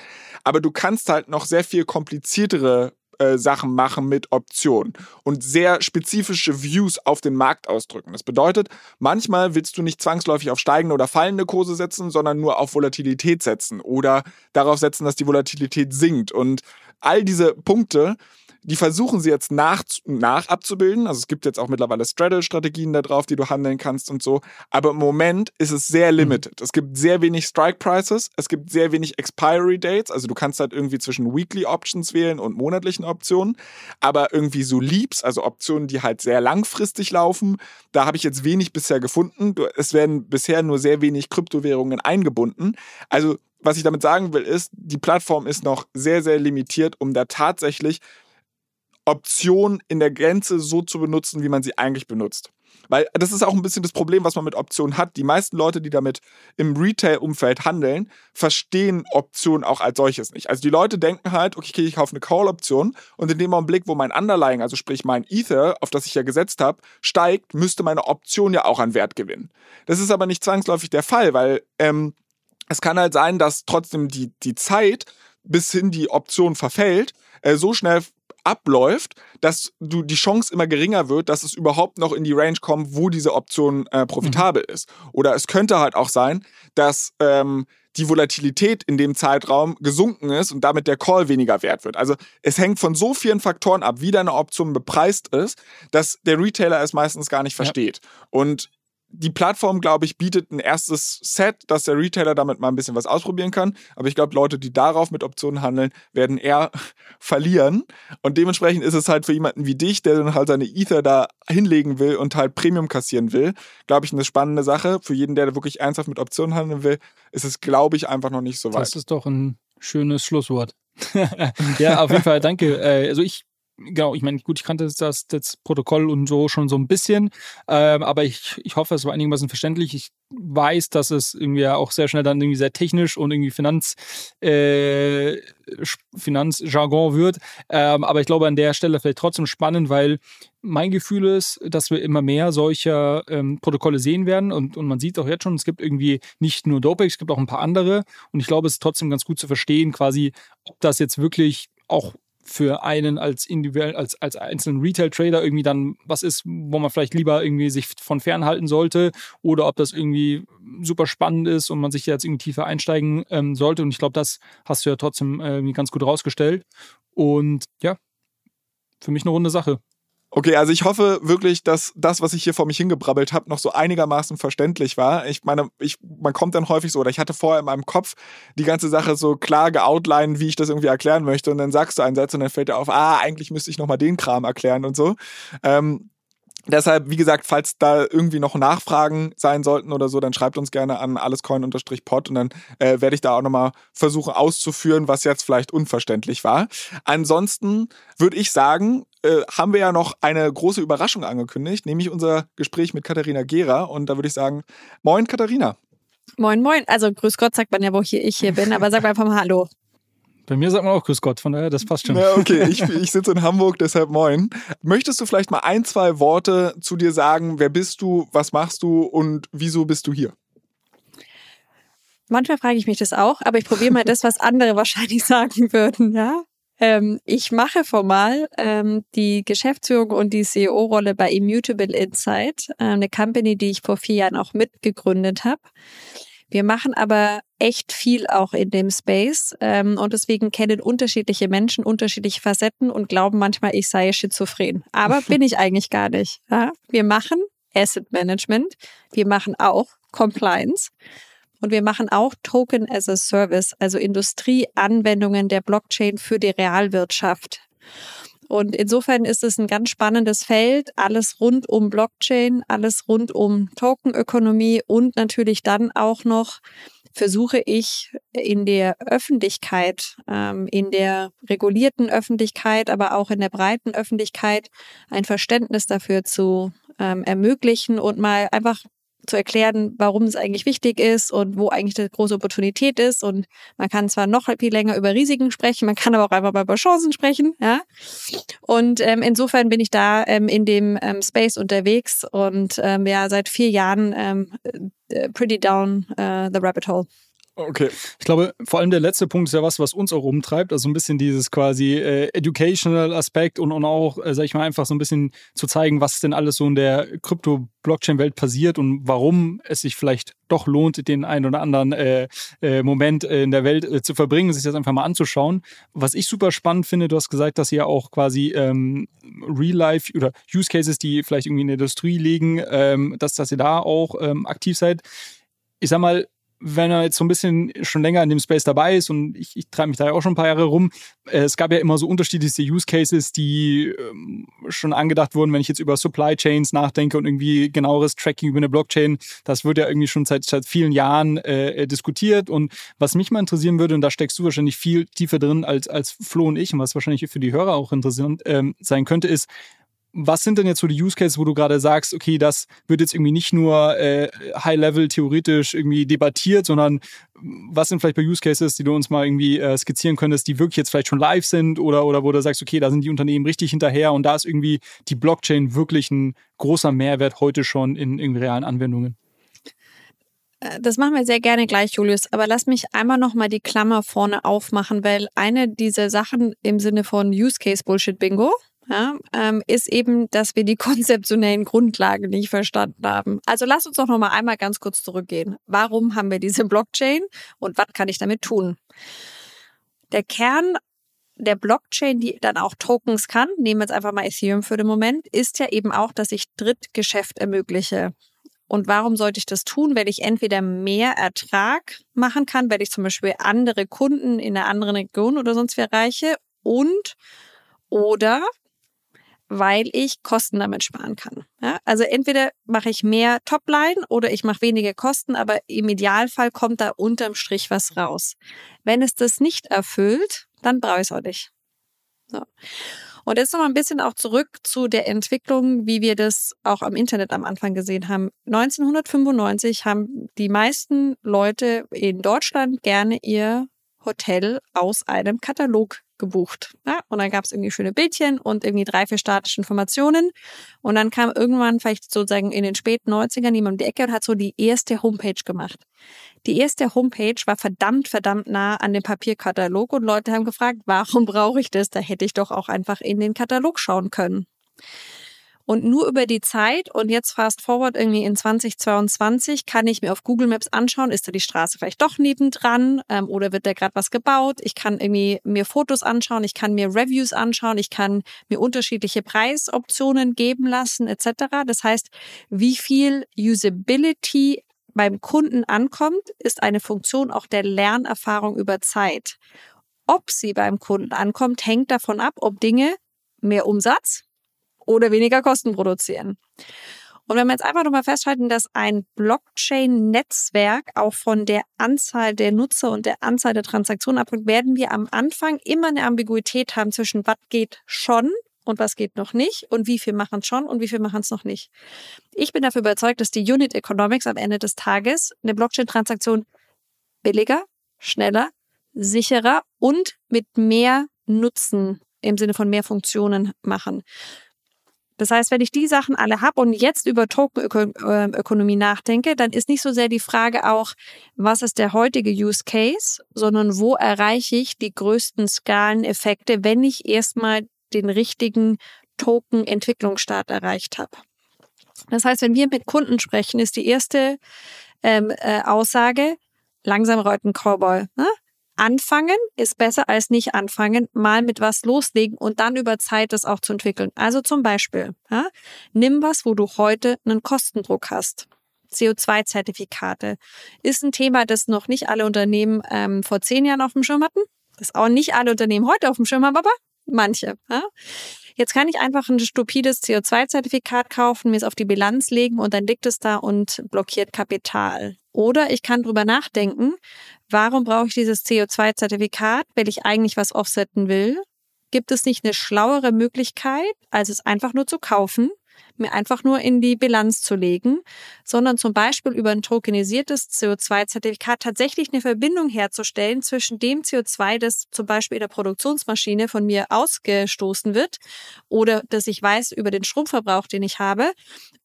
Aber du kannst halt noch sehr viel kompliziertere äh, Sachen machen mit Optionen und sehr spezifische Views auf den Markt ausdrücken. Das bedeutet, manchmal willst du nicht zwangsläufig auf steigende oder fallende Kurse setzen, sondern nur auf Volatilität setzen oder darauf setzen, dass die Volatilität sinkt. Und all diese Punkte die versuchen sie jetzt nach, nach abzubilden. Also es gibt jetzt auch mittlerweile Straddle-Strategien da drauf, die du handeln kannst und so. Aber im Moment ist es sehr mhm. limited. Es gibt sehr wenig Strike Prices, es gibt sehr wenig Expiry Dates. Also du kannst halt irgendwie zwischen Weekly Options wählen und monatlichen Optionen. Aber irgendwie so Leaps, also Optionen, die halt sehr langfristig laufen, da habe ich jetzt wenig bisher gefunden. Es werden bisher nur sehr wenig Kryptowährungen eingebunden. Also was ich damit sagen will, ist, die Plattform ist noch sehr, sehr limitiert, um da tatsächlich Optionen in der Grenze so zu benutzen, wie man sie eigentlich benutzt. Weil das ist auch ein bisschen das Problem, was man mit Optionen hat. Die meisten Leute, die damit im Retail-Umfeld handeln, verstehen Optionen auch als solches nicht. Also die Leute denken halt, okay, ich kaufe eine Call-Option und in dem Augenblick, wo mein Underlying, also sprich mein Ether, auf das ich ja gesetzt habe, steigt, müsste meine Option ja auch an Wert gewinnen. Das ist aber nicht zwangsläufig der Fall, weil ähm, es kann halt sein, dass trotzdem die, die Zeit, bis hin die Option verfällt, äh, so schnell abläuft, dass du die Chance immer geringer wird, dass es überhaupt noch in die Range kommt, wo diese Option äh, profitabel mhm. ist. Oder es könnte halt auch sein, dass ähm, die Volatilität in dem Zeitraum gesunken ist und damit der Call weniger wert wird. Also es hängt von so vielen Faktoren ab, wie deine Option bepreist ist, dass der Retailer es meistens gar nicht versteht. Ja. Und die Plattform, glaube ich, bietet ein erstes Set, dass der Retailer damit mal ein bisschen was ausprobieren kann. Aber ich glaube, Leute, die darauf mit Optionen handeln, werden eher verlieren. Und dementsprechend ist es halt für jemanden wie dich, der dann halt seine Ether da hinlegen will und halt Premium kassieren will, glaube ich, eine spannende Sache. Für jeden, der wirklich ernsthaft mit Optionen handeln will, ist es, glaube ich, einfach noch nicht so weit. Das ist doch ein schönes Schlusswort. ja, auf jeden Fall, danke. Äh, also ich genau, ich meine, gut, ich kannte das, das Protokoll und so schon so ein bisschen, ähm, aber ich, ich hoffe, es war einigermaßen verständlich. Ich weiß, dass es irgendwie auch sehr schnell dann irgendwie sehr technisch und irgendwie Finanz, äh, Finanzjargon wird. Ähm, aber ich glaube, an der Stelle vielleicht trotzdem spannend, weil mein Gefühl ist, dass wir immer mehr solcher ähm, Protokolle sehen werden und, und man sieht auch jetzt schon, es gibt irgendwie nicht nur Dopex, es gibt auch ein paar andere und ich glaube, es ist trotzdem ganz gut zu verstehen, quasi, ob das jetzt wirklich auch für einen als individuell, als, als einzelnen Retail-Trader irgendwie dann was ist, wo man vielleicht lieber irgendwie sich von fernhalten sollte oder ob das irgendwie super spannend ist und man sich jetzt irgendwie tiefer einsteigen ähm, sollte. Und ich glaube, das hast du ja trotzdem äh, ganz gut rausgestellt. Und ja, für mich eine runde Sache. Okay, also ich hoffe wirklich, dass das, was ich hier vor mich hingebrabbelt habe, noch so einigermaßen verständlich war. Ich meine, ich, man kommt dann häufig so, oder ich hatte vorher in meinem Kopf die ganze Sache so klar geoutline, wie ich das irgendwie erklären möchte. Und dann sagst du einen Satz und dann fällt dir auf, ah, eigentlich müsste ich nochmal den Kram erklären und so. Ähm, Deshalb, wie gesagt, falls da irgendwie noch Nachfragen sein sollten oder so, dann schreibt uns gerne an allescoin-pod und dann äh, werde ich da auch nochmal versuchen auszuführen, was jetzt vielleicht unverständlich war. Ansonsten würde ich sagen, äh, haben wir ja noch eine große Überraschung angekündigt, nämlich unser Gespräch mit Katharina Gera. Und da würde ich sagen, moin Katharina. Moin, moin. Also grüß Gott sagt man ja, wo hier ich hier bin, aber sag einfach mal Hallo. Bei mir sagt man auch Grüß Gott, von daher, das passt schon. Ja, okay, ich, ich sitze in Hamburg, deshalb moin. Möchtest du vielleicht mal ein, zwei Worte zu dir sagen? Wer bist du, was machst du und wieso bist du hier? Manchmal frage ich mich das auch, aber ich probiere mal das, was andere wahrscheinlich sagen würden, ja. Ähm, ich mache formal ähm, die Geschäftsführung und die CEO-Rolle bei Immutable Insight, äh, eine Company, die ich vor vier Jahren auch mitgegründet habe. Wir machen aber echt viel auch in dem Space ähm, und deswegen kennen unterschiedliche Menschen unterschiedliche Facetten und glauben manchmal, ich sei schizophren. Aber bin ich eigentlich gar nicht. Ja? Wir machen Asset Management. Wir machen auch Compliance. Und wir machen auch Token as a Service, also Industrieanwendungen der Blockchain für die Realwirtschaft. Und insofern ist es ein ganz spannendes Feld, alles rund um Blockchain, alles rund um Tokenökonomie und natürlich dann auch noch versuche ich in der Öffentlichkeit, ähm, in der regulierten Öffentlichkeit, aber auch in der breiten Öffentlichkeit ein Verständnis dafür zu ähm, ermöglichen und mal einfach zu erklären, warum es eigentlich wichtig ist und wo eigentlich die große Opportunität ist. Und man kann zwar noch viel länger über Risiken sprechen, man kann aber auch einfach mal über Chancen sprechen. Ja? Und ähm, insofern bin ich da ähm, in dem ähm, Space unterwegs und ähm, ja seit vier Jahren ähm, äh, pretty down uh, the rabbit hole. Okay. Ich glaube, vor allem der letzte Punkt ist ja was, was uns auch rumtreibt. Also ein bisschen dieses quasi äh, educational Aspekt und, und auch, äh, sag ich mal, einfach so ein bisschen zu zeigen, was denn alles so in der Krypto-Blockchain-Welt passiert und warum es sich vielleicht doch lohnt, den einen oder anderen äh, äh, Moment in der Welt äh, zu verbringen, sich das einfach mal anzuschauen. Was ich super spannend finde, du hast gesagt, dass ihr auch quasi ähm, Real-Life oder Use Cases, die vielleicht irgendwie in der Industrie liegen, ähm, dass, dass ihr da auch ähm, aktiv seid. Ich sag mal, wenn er jetzt so ein bisschen schon länger in dem Space dabei ist und ich, ich treibe mich da ja auch schon ein paar Jahre rum, äh, es gab ja immer so unterschiedlichste Use Cases, die ähm, schon angedacht wurden, wenn ich jetzt über Supply Chains nachdenke und irgendwie genaueres Tracking über eine Blockchain, das wird ja irgendwie schon seit, seit vielen Jahren äh, diskutiert. Und was mich mal interessieren würde, und da steckst du wahrscheinlich viel tiefer drin als, als Flo und ich und was wahrscheinlich für die Hörer auch interessant ähm, sein könnte, ist, was sind denn jetzt so die Use Cases, wo du gerade sagst, okay, das wird jetzt irgendwie nicht nur äh, High-Level theoretisch irgendwie debattiert, sondern was sind vielleicht bei Use Cases, die du uns mal irgendwie äh, skizzieren könntest, die wirklich jetzt vielleicht schon live sind oder, oder wo du sagst, okay, da sind die Unternehmen richtig hinterher und da ist irgendwie die Blockchain wirklich ein großer Mehrwert heute schon in, in realen Anwendungen? Äh, das machen wir sehr gerne gleich, Julius. Aber lass mich einmal noch mal die Klammer vorne aufmachen, weil eine dieser Sachen im Sinne von Use Case Bullshit Bingo, ja, ähm, ist eben, dass wir die konzeptionellen Grundlagen nicht verstanden haben. Also lass uns doch noch mal einmal ganz kurz zurückgehen. Warum haben wir diese Blockchain und was kann ich damit tun? Der Kern der Blockchain, die dann auch Tokens kann, nehmen wir jetzt einfach mal Ethereum für den Moment, ist ja eben auch, dass ich Drittgeschäft ermögliche. Und warum sollte ich das tun? Weil ich entweder mehr Ertrag machen kann, weil ich zum Beispiel andere Kunden in einer anderen Region oder sonst wie erreiche und oder weil ich Kosten damit sparen kann. Ja, also entweder mache ich mehr Topline oder ich mache weniger Kosten, aber im Idealfall kommt da unterm Strich was raus. Wenn es das nicht erfüllt, dann brauche ich es auch nicht. So. Und jetzt noch mal ein bisschen auch zurück zu der Entwicklung, wie wir das auch am Internet am Anfang gesehen haben. 1995 haben die meisten Leute in Deutschland gerne ihr Hotel aus einem Katalog gebucht. Ja? Und dann gab es irgendwie schöne Bildchen und irgendwie drei, vier statische Informationen. Und dann kam irgendwann vielleicht sozusagen in den späten 90ern jemand um die Ecke und hat so die erste Homepage gemacht. Die erste Homepage war verdammt, verdammt nah an dem Papierkatalog und Leute haben gefragt, warum brauche ich das? Da hätte ich doch auch einfach in den Katalog schauen können. Und nur über die Zeit und jetzt fast forward irgendwie in 2022 kann ich mir auf Google Maps anschauen, ist da die Straße vielleicht doch nebendran ähm, oder wird da gerade was gebaut. Ich kann irgendwie mir Fotos anschauen, ich kann mir Reviews anschauen, ich kann mir unterschiedliche Preisoptionen geben lassen etc. Das heißt, wie viel Usability beim Kunden ankommt, ist eine Funktion auch der Lernerfahrung über Zeit. Ob sie beim Kunden ankommt, hängt davon ab, ob Dinge mehr Umsatz, oder weniger Kosten produzieren. Und wenn wir jetzt einfach nochmal festhalten, dass ein Blockchain-Netzwerk auch von der Anzahl der Nutzer und der Anzahl der Transaktionen abhängt, werden wir am Anfang immer eine Ambiguität haben zwischen was geht schon und was geht noch nicht und wie viel machen es schon und wie viel machen es noch nicht. Ich bin dafür überzeugt, dass die Unit Economics am Ende des Tages eine Blockchain-Transaktion billiger, schneller, sicherer und mit mehr Nutzen im Sinne von mehr Funktionen machen. Das heißt, wenn ich die Sachen alle habe und jetzt über Tokenökonomie nachdenke, dann ist nicht so sehr die Frage auch, was ist der heutige Use Case, sondern wo erreiche ich die größten Skaleneffekte, wenn ich erstmal den richtigen Token-Entwicklungsstart erreicht habe. Das heißt, wenn wir mit Kunden sprechen, ist die erste ähm, äh, Aussage, langsam reut ein Cowboy. Ne? Anfangen ist besser als nicht anfangen, mal mit was loslegen und dann über Zeit das auch zu entwickeln. Also zum Beispiel, ja, nimm was, wo du heute einen Kostendruck hast. CO2-Zertifikate ist ein Thema, das noch nicht alle Unternehmen ähm, vor zehn Jahren auf dem Schirm hatten. Das auch nicht alle Unternehmen heute auf dem Schirm haben, aber manche. Ja? Jetzt kann ich einfach ein stupides CO2-Zertifikat kaufen, mir es auf die Bilanz legen und dann liegt es da und blockiert Kapital. Oder ich kann drüber nachdenken, warum brauche ich dieses CO2-Zertifikat, wenn ich eigentlich was offsetten will? Gibt es nicht eine schlauere Möglichkeit, als es einfach nur zu kaufen mir einfach nur in die Bilanz zu legen, sondern zum Beispiel über ein tokenisiertes CO2-Zertifikat tatsächlich eine Verbindung herzustellen zwischen dem CO2, das zum Beispiel in der Produktionsmaschine von mir ausgestoßen wird oder das ich weiß über den Stromverbrauch, den ich habe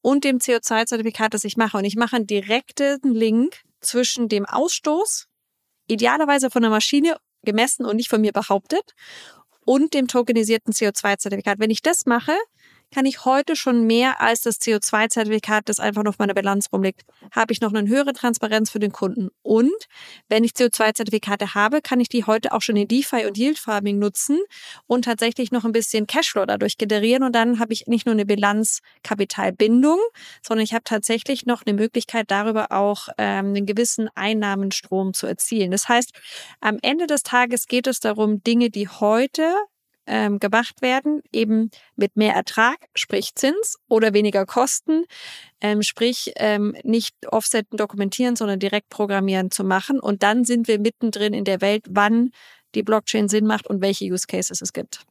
und dem CO2-Zertifikat, das ich mache. Und ich mache einen direkten Link zwischen dem Ausstoß, idealerweise von der Maschine gemessen und nicht von mir behauptet, und dem tokenisierten CO2-Zertifikat. Wenn ich das mache, kann ich heute schon mehr als das CO2-Zertifikat, das einfach nur auf meiner Bilanz rumliegt. Habe ich noch eine höhere Transparenz für den Kunden. Und wenn ich CO2-Zertifikate habe, kann ich die heute auch schon in DeFi und Yield Farming nutzen und tatsächlich noch ein bisschen Cashflow dadurch generieren. Und dann habe ich nicht nur eine Bilanzkapitalbindung, sondern ich habe tatsächlich noch eine Möglichkeit, darüber auch ähm, einen gewissen Einnahmenstrom zu erzielen. Das heißt, am Ende des Tages geht es darum, Dinge, die heute ähm, gemacht werden, eben mit mehr Ertrag, sprich Zins oder weniger Kosten, ähm, sprich ähm, nicht offsetten, dokumentieren, sondern direkt programmieren zu machen. Und dann sind wir mittendrin in der Welt, wann die Blockchain Sinn macht und welche Use Cases es gibt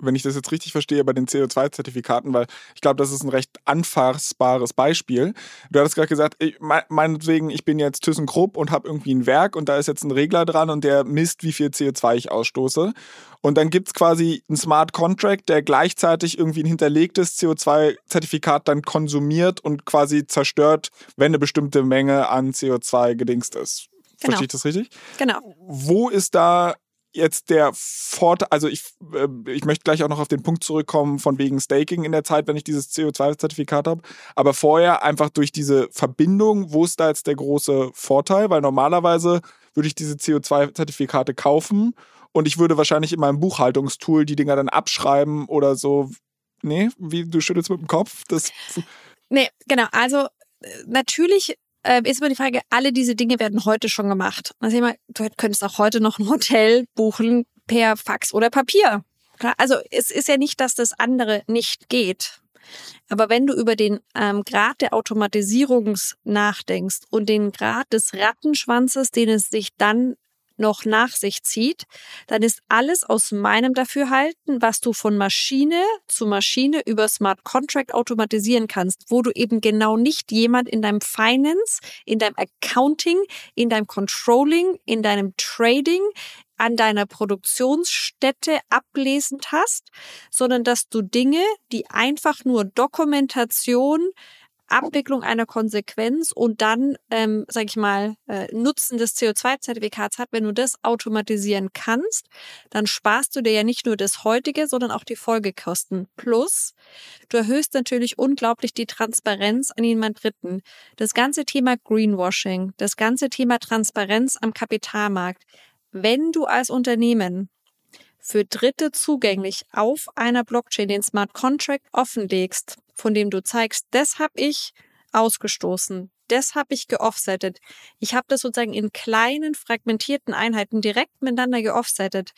wenn ich das jetzt richtig verstehe, bei den CO2-Zertifikaten, weil ich glaube, das ist ein recht anfassbares Beispiel. Du hattest gerade gesagt, ich, meinetwegen, ich bin jetzt ThyssenKrupp und habe irgendwie ein Werk und da ist jetzt ein Regler dran und der misst, wie viel CO2 ich ausstoße. Und dann gibt es quasi einen Smart Contract, der gleichzeitig irgendwie ein hinterlegtes CO2-Zertifikat dann konsumiert und quasi zerstört, wenn eine bestimmte Menge an CO2 gedingst ist. Genau. Verstehe ich das richtig? Genau. Wo ist da jetzt der Vorteil, also ich, äh, ich möchte gleich auch noch auf den Punkt zurückkommen von wegen Staking in der Zeit, wenn ich dieses CO2-Zertifikat habe, aber vorher einfach durch diese Verbindung, wo ist da jetzt der große Vorteil? Weil normalerweise würde ich diese CO2-Zertifikate kaufen und ich würde wahrscheinlich in meinem Buchhaltungstool die Dinger dann abschreiben oder so. Nee, wie du schüttelst mit dem Kopf? Das nee, genau. Also äh, natürlich äh, ist immer die Frage, alle diese Dinge werden heute schon gemacht. Also ich du könntest auch heute noch ein Hotel buchen per Fax oder Papier. Also es ist ja nicht, dass das andere nicht geht. Aber wenn du über den ähm, Grad der Automatisierung nachdenkst und den Grad des Rattenschwanzes, den es sich dann noch nach sich zieht, dann ist alles aus meinem Dafürhalten, was du von Maschine zu Maschine über Smart Contract automatisieren kannst, wo du eben genau nicht jemand in deinem Finance, in deinem Accounting, in deinem Controlling, in deinem Trading, an deiner Produktionsstätte ablesend hast, sondern dass du Dinge, die einfach nur Dokumentation, Abwicklung einer Konsequenz und dann, ähm, sage ich mal, äh, Nutzen des CO2-Zertifikats hat, wenn du das automatisieren kannst, dann sparst du dir ja nicht nur das heutige, sondern auch die Folgekosten. Plus, du erhöhst natürlich unglaublich die Transparenz an jemand Dritten. Das ganze Thema Greenwashing, das ganze Thema Transparenz am Kapitalmarkt. Wenn du als Unternehmen für Dritte zugänglich auf einer Blockchain den Smart Contract offenlegst, von dem du zeigst, das habe ich ausgestoßen, das habe ich geoffsettet. Ich habe das sozusagen in kleinen, fragmentierten Einheiten direkt miteinander geoffsettet.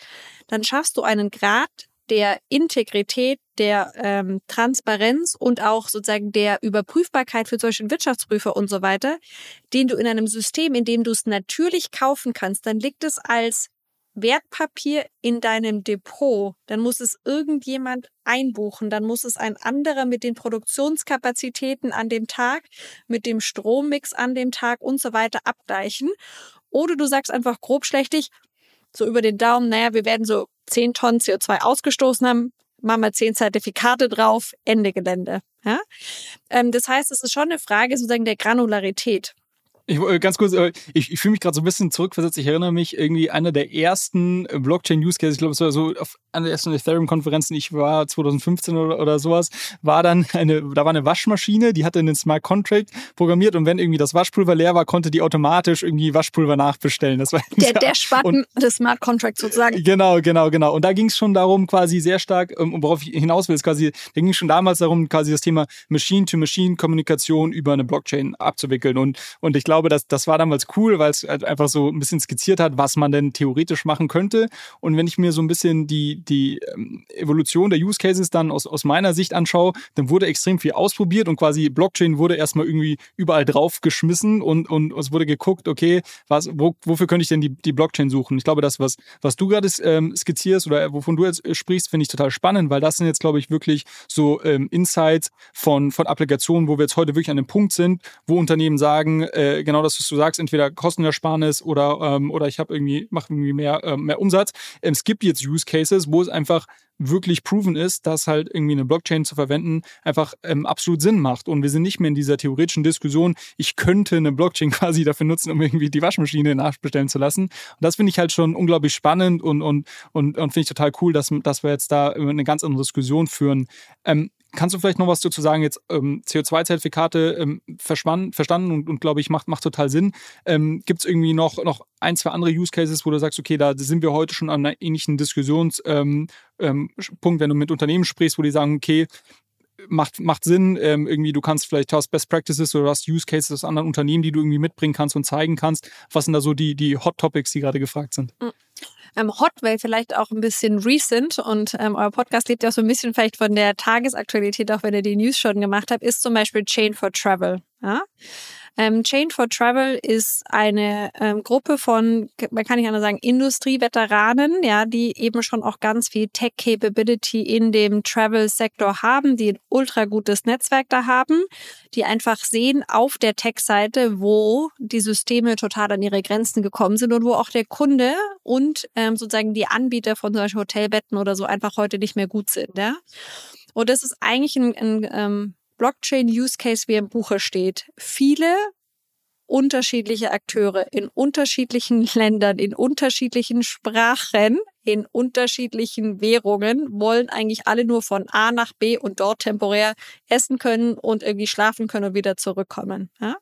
Dann schaffst du einen Grad der Integrität, der ähm, Transparenz und auch sozusagen der Überprüfbarkeit für solche Wirtschaftsprüfer und so weiter, den du in einem System, in dem du es natürlich kaufen kannst, dann liegt es als Wertpapier in deinem Depot, dann muss es irgendjemand einbuchen, dann muss es ein anderer mit den Produktionskapazitäten an dem Tag, mit dem Strommix an dem Tag und so weiter abgleichen. Oder du sagst einfach grobschlächtig, so über den Daumen, naja, wir werden so 10 Tonnen CO2 ausgestoßen haben, machen wir 10 Zertifikate drauf, Ende Gelände. Ja? Ähm, das heißt, es ist schon eine Frage sozusagen der Granularität. Ich, äh, ganz kurz, äh, ich, ich fühle mich gerade so ein bisschen zurückversetzt. Ich erinnere mich irgendwie einer der ersten äh, Blockchain-Use-Cases, ich glaube, es war so auf einer der ersten Ethereum-Konferenzen, ich war 2015 oder, oder sowas, war dann eine, da war eine Waschmaschine, die hatte einen Smart Contract programmiert und wenn irgendwie das Waschpulver leer war, konnte die automatisch irgendwie Waschpulver nachbestellen. Das war der, der Spaten des Smart Contracts sozusagen. Genau, genau, genau. Und da ging es schon darum, quasi sehr stark, um, ähm, worauf ich hinaus will, ist quasi, da ging es schon damals darum, quasi das Thema Machine-to-Machine-Kommunikation über eine Blockchain abzuwickeln. Und, und ich glaube, glaube, das, das war damals cool, weil es halt einfach so ein bisschen skizziert hat, was man denn theoretisch machen könnte. Und wenn ich mir so ein bisschen die, die ähm, Evolution der Use Cases dann aus, aus meiner Sicht anschaue, dann wurde extrem viel ausprobiert und quasi Blockchain wurde erstmal irgendwie überall draufgeschmissen und, und es wurde geguckt, okay, was, wo, wofür könnte ich denn die, die Blockchain suchen? Ich glaube, das, was, was du gerade ähm, skizzierst oder wovon du jetzt äh, sprichst, finde ich total spannend, weil das sind jetzt, glaube ich, wirklich so ähm, Insights von, von Applikationen, wo wir jetzt heute wirklich an dem Punkt sind, wo Unternehmen sagen, äh, genau das, was du sagst, entweder Kostenersparnis oder, ähm, oder ich habe irgendwie, mache irgendwie mehr, äh, mehr Umsatz. Ähm, es gibt jetzt Use Cases, wo es einfach wirklich proven ist, dass halt irgendwie eine Blockchain zu verwenden einfach ähm, absolut Sinn macht. Und wir sind nicht mehr in dieser theoretischen Diskussion, ich könnte eine Blockchain quasi dafür nutzen, um irgendwie die Waschmaschine nachbestellen zu lassen. Und das finde ich halt schon unglaublich spannend und, und, und, und finde ich total cool, dass, dass wir jetzt da eine ganz andere Diskussion führen. Ähm, Kannst du vielleicht noch was dazu sagen? Jetzt ähm, CO2-Zertifikate ähm, verstanden und, und glaube ich, macht, macht total Sinn. Ähm, Gibt es irgendwie noch, noch ein, zwei andere Use Cases, wo du sagst, okay, da sind wir heute schon an einer ähnlichen Diskussionspunkt, ähm, ähm, wenn du mit Unternehmen sprichst, wo die sagen, okay, macht, macht Sinn. Ähm, irgendwie, du kannst vielleicht hast Best Practices oder hast Use Cases aus anderen Unternehmen, die du irgendwie mitbringen kannst und zeigen kannst. Was sind da so die, die Hot Topics, die gerade gefragt sind? Ähm, Hot, weil vielleicht auch ein bisschen recent und ähm, euer Podcast lebt ja auch so ein bisschen vielleicht von der Tagesaktualität, auch wenn ihr die News schon gemacht habt, ist zum Beispiel Chain for Travel. Ja? Ähm, Chain for Travel ist eine ähm, Gruppe von, man kann nicht anders sagen, Industrieveteranen, ja, die eben schon auch ganz viel Tech-Capability in dem Travel-Sektor haben, die ein ultra gutes Netzwerk da haben, die einfach sehen auf der Tech-Seite, wo die Systeme total an ihre Grenzen gekommen sind und wo auch der Kunde und ähm, sozusagen die Anbieter von solchen Hotelbetten oder so einfach heute nicht mehr gut sind, ja. Und das ist eigentlich ein, ein ähm, Blockchain-Use-Case, wie im Buche steht, viele unterschiedliche Akteure in unterschiedlichen Ländern, in unterschiedlichen Sprachen, in unterschiedlichen Währungen, wollen eigentlich alle nur von A nach B und dort temporär essen können und irgendwie schlafen können und wieder zurückkommen. Ja?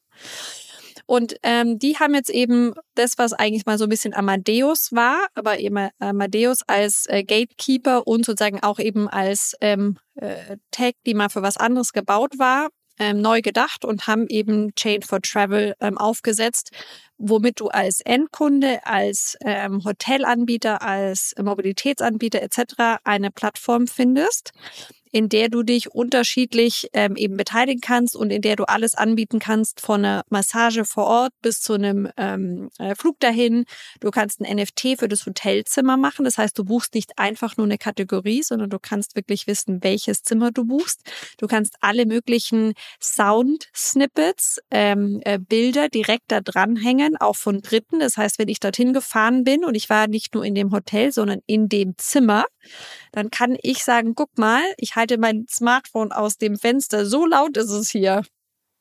Und ähm, die haben jetzt eben das, was eigentlich mal so ein bisschen Amadeus war, aber eben Amadeus als äh, Gatekeeper und sozusagen auch eben als ähm, äh, Tag, die mal für was anderes gebaut war, ähm, neu gedacht und haben eben Chain for Travel ähm, aufgesetzt, womit du als Endkunde, als ähm, Hotelanbieter, als Mobilitätsanbieter etc. eine Plattform findest, in der du dich unterschiedlich ähm, eben beteiligen kannst und in der du alles anbieten kannst, von einer Massage vor Ort bis zu einem ähm, äh, Flug dahin. Du kannst ein NFT für das Hotelzimmer machen. Das heißt, du buchst nicht einfach nur eine Kategorie, sondern du kannst wirklich wissen, welches Zimmer du buchst. Du kannst alle möglichen Sound-Snippets, ähm, äh, Bilder direkt da dranhängen, auch von Dritten. Das heißt, wenn ich dorthin gefahren bin und ich war nicht nur in dem Hotel, sondern in dem Zimmer, dann kann ich sagen, guck mal, ich halte mein Smartphone aus dem Fenster, so laut ist es hier.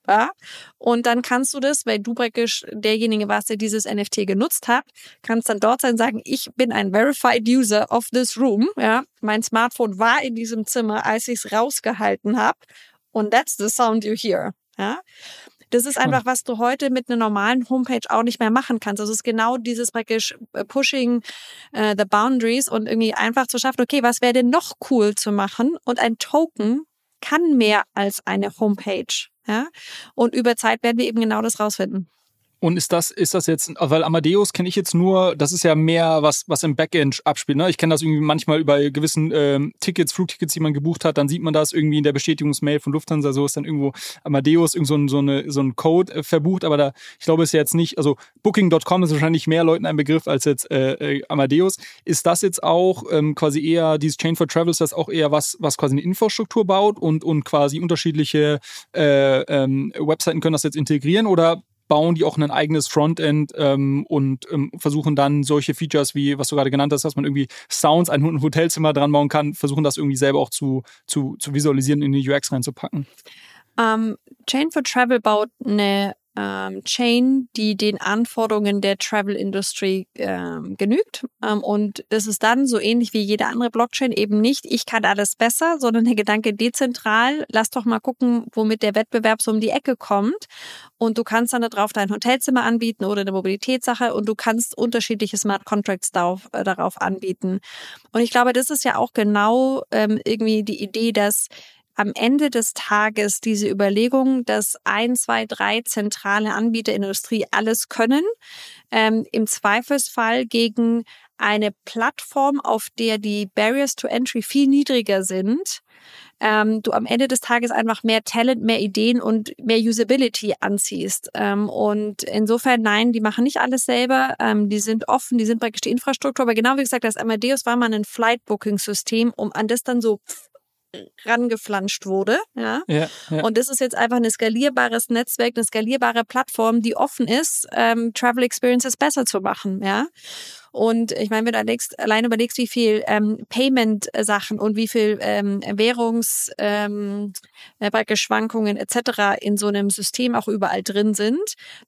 Ja? Und dann kannst du das, weil du praktisch derjenige warst, der dieses NFT genutzt hat, kannst dann dort sein sagen, ich bin ein verified user of this room. Ja? Mein Smartphone war in diesem Zimmer, als ich es rausgehalten habe. Und that's the sound you hear. Ja? Das ist einfach, was du heute mit einer normalen Homepage auch nicht mehr machen kannst. Also es ist genau dieses praktisch äh, Pushing uh, the Boundaries und irgendwie einfach zu schaffen, okay, was wäre denn noch cool zu machen? Und ein Token kann mehr als eine Homepage. Ja? Und über Zeit werden wir eben genau das rausfinden. Und ist das, ist das jetzt, weil Amadeus kenne ich jetzt nur, das ist ja mehr was, was im Backend abspielt. Ne? Ich kenne das irgendwie manchmal über gewissen ähm, Tickets, Flugtickets, die man gebucht hat, dann sieht man das irgendwie in der Bestätigungsmail von Lufthansa, so ist dann irgendwo Amadeus, irgend so ein, so, eine, so ein Code äh, verbucht, aber da, ich glaube, ist ja jetzt nicht, also Booking.com ist wahrscheinlich mehr Leuten ein Begriff als jetzt äh, äh, Amadeus. Ist das jetzt auch ähm, quasi eher, dieses Chain for Travel, ist das auch eher was, was quasi eine Infrastruktur baut und, und quasi unterschiedliche äh, ähm, Webseiten können das jetzt integrieren oder bauen die auch ein eigenes Frontend ähm, und ähm, versuchen dann solche Features wie, was du gerade genannt hast, dass man irgendwie Sounds an ein Hotelzimmer dran bauen kann, versuchen das irgendwie selber auch zu, zu, zu visualisieren, in die UX reinzupacken. Um, ähm, Chain for Travel baut eine ähm, Chain, die den Anforderungen der Travel Industry ähm, genügt. Ähm, und das ist dann so ähnlich wie jede andere Blockchain eben nicht, ich kann alles besser, sondern der Gedanke dezentral, lass doch mal gucken, womit der Wettbewerb so um die Ecke kommt. Und du kannst dann darauf dein Hotelzimmer anbieten oder eine Mobilitätssache und du kannst unterschiedliche Smart Contracts darauf, äh, darauf anbieten. Und ich glaube, das ist ja auch genau ähm, irgendwie die Idee, dass am Ende des Tages diese Überlegung, dass ein, zwei, drei zentrale Anbieter in der Industrie alles können, ähm, im Zweifelsfall gegen eine Plattform, auf der die Barriers to Entry viel niedriger sind, ähm, du am Ende des Tages einfach mehr Talent, mehr Ideen und mehr Usability anziehst. Ähm, und insofern, nein, die machen nicht alles selber. Ähm, die sind offen, die sind praktisch die Infrastruktur. Aber genau wie gesagt, das Amadeus war mal ein Flight-Booking-System, um an das dann so rangeflanscht wurde. Ja? Ja, ja. Und das ist jetzt einfach ein skalierbares Netzwerk, eine skalierbare Plattform, die offen ist, ähm, Travel Experiences besser zu machen. Ja. Und ich meine, wenn du überlegst, allein überlegst, wie viel ähm, Payment-Sachen und wie viel ähm, Währungs ähm, äh, etc. in so einem System auch überall drin sind.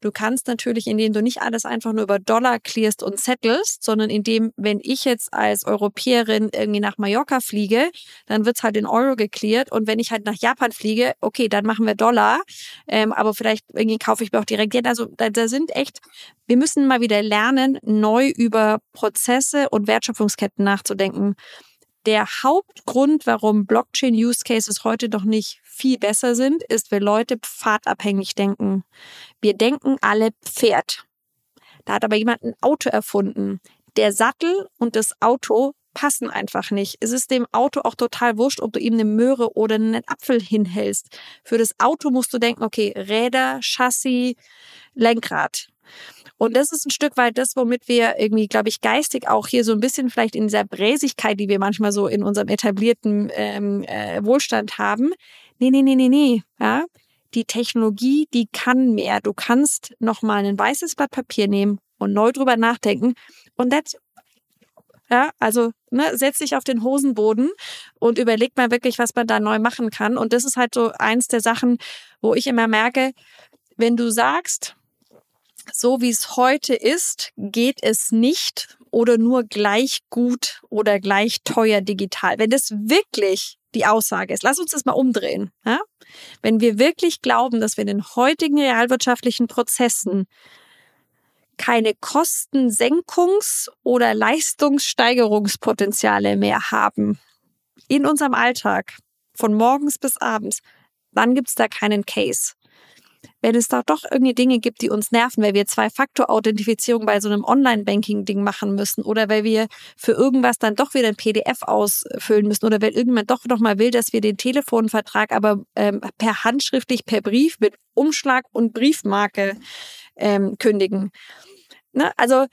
Du kannst natürlich, indem du nicht alles einfach nur über Dollar clearst und settlest, sondern indem, wenn ich jetzt als Europäerin irgendwie nach Mallorca fliege, dann wird's halt in Euro geklärt und wenn ich halt nach Japan fliege, okay, dann machen wir Dollar, ähm, aber vielleicht irgendwie kaufe ich mir auch direkt Yen. Also da, da sind echt wir müssen mal wieder lernen, neu über Prozesse und Wertschöpfungsketten nachzudenken. Der Hauptgrund, warum Blockchain-Use Cases heute noch nicht viel besser sind, ist, weil Leute pfadabhängig denken. Wir denken alle Pferd. Da hat aber jemand ein Auto erfunden. Der Sattel und das Auto passen einfach nicht. Es ist dem Auto auch total wurscht, ob du ihm eine Möhre oder einen Apfel hinhältst. Für das Auto musst du denken, okay, Räder, Chassis, Lenkrad. Und das ist ein Stück weit das, womit wir irgendwie, glaube ich, geistig auch hier so ein bisschen vielleicht in dieser Bräsigkeit, die wir manchmal so in unserem etablierten ähm, äh, Wohlstand haben. Nee, nee, nee, nee, nee. Ja? Die Technologie, die kann mehr. Du kannst nochmal ein weißes Blatt Papier nehmen und neu drüber nachdenken. Und that's ja, also ne, setz dich auf den Hosenboden und überleg mal wirklich, was man da neu machen kann. Und das ist halt so eins der Sachen, wo ich immer merke, wenn du sagst, so wie es heute ist, geht es nicht oder nur gleich gut oder gleich teuer digital. Wenn das wirklich die Aussage ist, lass uns das mal umdrehen. Ja? Wenn wir wirklich glauben, dass wir in den heutigen realwirtschaftlichen Prozessen keine Kostensenkungs- oder Leistungssteigerungspotenziale mehr haben in unserem Alltag, von morgens bis abends, dann gibt's da keinen Case wenn es da doch irgendwie Dinge gibt, die uns nerven, weil wir Zwei-Faktor-Authentifizierung bei so einem Online-Banking-Ding machen müssen oder weil wir für irgendwas dann doch wieder ein PDF ausfüllen müssen oder weil irgendjemand doch noch mal will, dass wir den Telefonvertrag aber ähm, per handschriftlich, per Brief mit Umschlag und Briefmarke ähm, kündigen. Ne? Also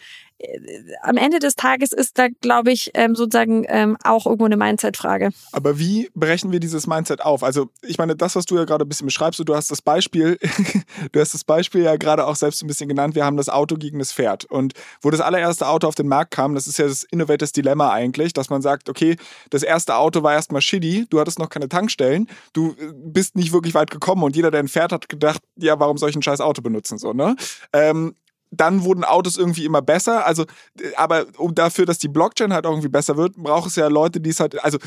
am Ende des Tages ist da, glaube ich, ähm, sozusagen ähm, auch irgendwo eine Mindset-Frage. Aber wie brechen wir dieses Mindset auf? Also, ich meine, das, was du ja gerade ein bisschen beschreibst, du hast das Beispiel, du hast das Beispiel ja gerade auch selbst ein bisschen genannt, wir haben das Auto gegen das Pferd. Und wo das allererste Auto auf den Markt kam, das ist ja das Innovators Dilemma eigentlich, dass man sagt, okay, das erste Auto war erstmal shitty, du hattest noch keine Tankstellen, du äh, bist nicht wirklich weit gekommen und jeder, der ein Pferd hat, gedacht, ja, warum soll ich ein scheiß Auto benutzen, so, ne? Ähm, dann wurden Autos irgendwie immer besser. Also, aber um dafür, dass die Blockchain halt irgendwie besser wird, braucht es ja Leute, die es halt, also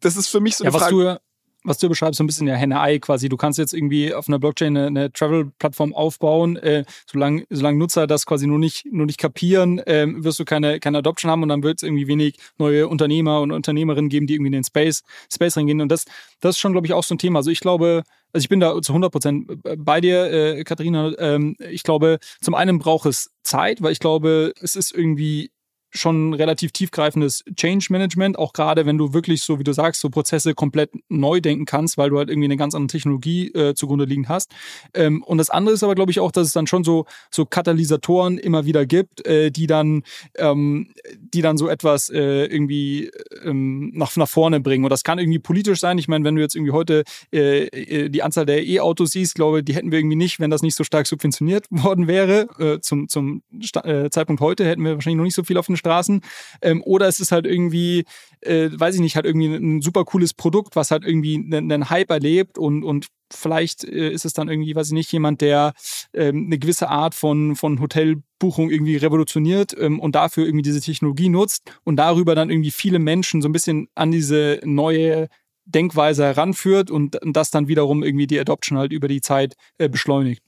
das ist für mich so ja, eine was Frage. Was du beschreibst, so ein bisschen ja Henne-Ei quasi. Du kannst jetzt irgendwie auf einer Blockchain eine, eine Travel-Plattform aufbauen. Äh, solange, solange Nutzer das quasi nur nicht, nur nicht kapieren, äh, wirst du keine, keine Adoption haben und dann wird es irgendwie wenig neue Unternehmer und Unternehmerinnen geben, die irgendwie in den Space, Space reingehen. Und das, das ist schon, glaube ich, auch so ein Thema. Also ich glaube, also ich bin da zu 100 Prozent bei dir, äh, Katharina. Ähm, ich glaube, zum einen braucht es Zeit, weil ich glaube, es ist irgendwie schon relativ tiefgreifendes Change Management, auch gerade wenn du wirklich so, wie du sagst, so Prozesse komplett neu denken kannst, weil du halt irgendwie eine ganz andere Technologie äh, zugrunde liegen hast. Ähm, und das andere ist aber, glaube ich, auch, dass es dann schon so, so Katalysatoren immer wieder gibt, äh, die dann, ähm, die dann so etwas äh, irgendwie ähm, nach, nach vorne bringen. Und das kann irgendwie politisch sein. Ich meine, wenn du jetzt irgendwie heute äh, äh die Anzahl der E-Autos siehst, glaube die hätten wir irgendwie nicht, wenn das nicht so stark subventioniert worden wäre. Äh, zum zum Sta Zeitpunkt heute hätten wir wahrscheinlich noch nicht so viel auf den Straßen. Ähm, oder es ist halt irgendwie, äh, weiß ich nicht, halt irgendwie ein super cooles Produkt, was halt irgendwie einen, Hype erlebt und, und vielleicht äh, ist es dann irgendwie, weiß ich nicht, jemand, der ähm, eine gewisse Art von, von Hotelbuchung irgendwie revolutioniert ähm, und dafür irgendwie diese Technologie nutzt und darüber dann irgendwie viele Menschen so ein bisschen an diese neue Denkweise heranführt und, und das dann wiederum irgendwie die Adoption halt über die Zeit äh, beschleunigt.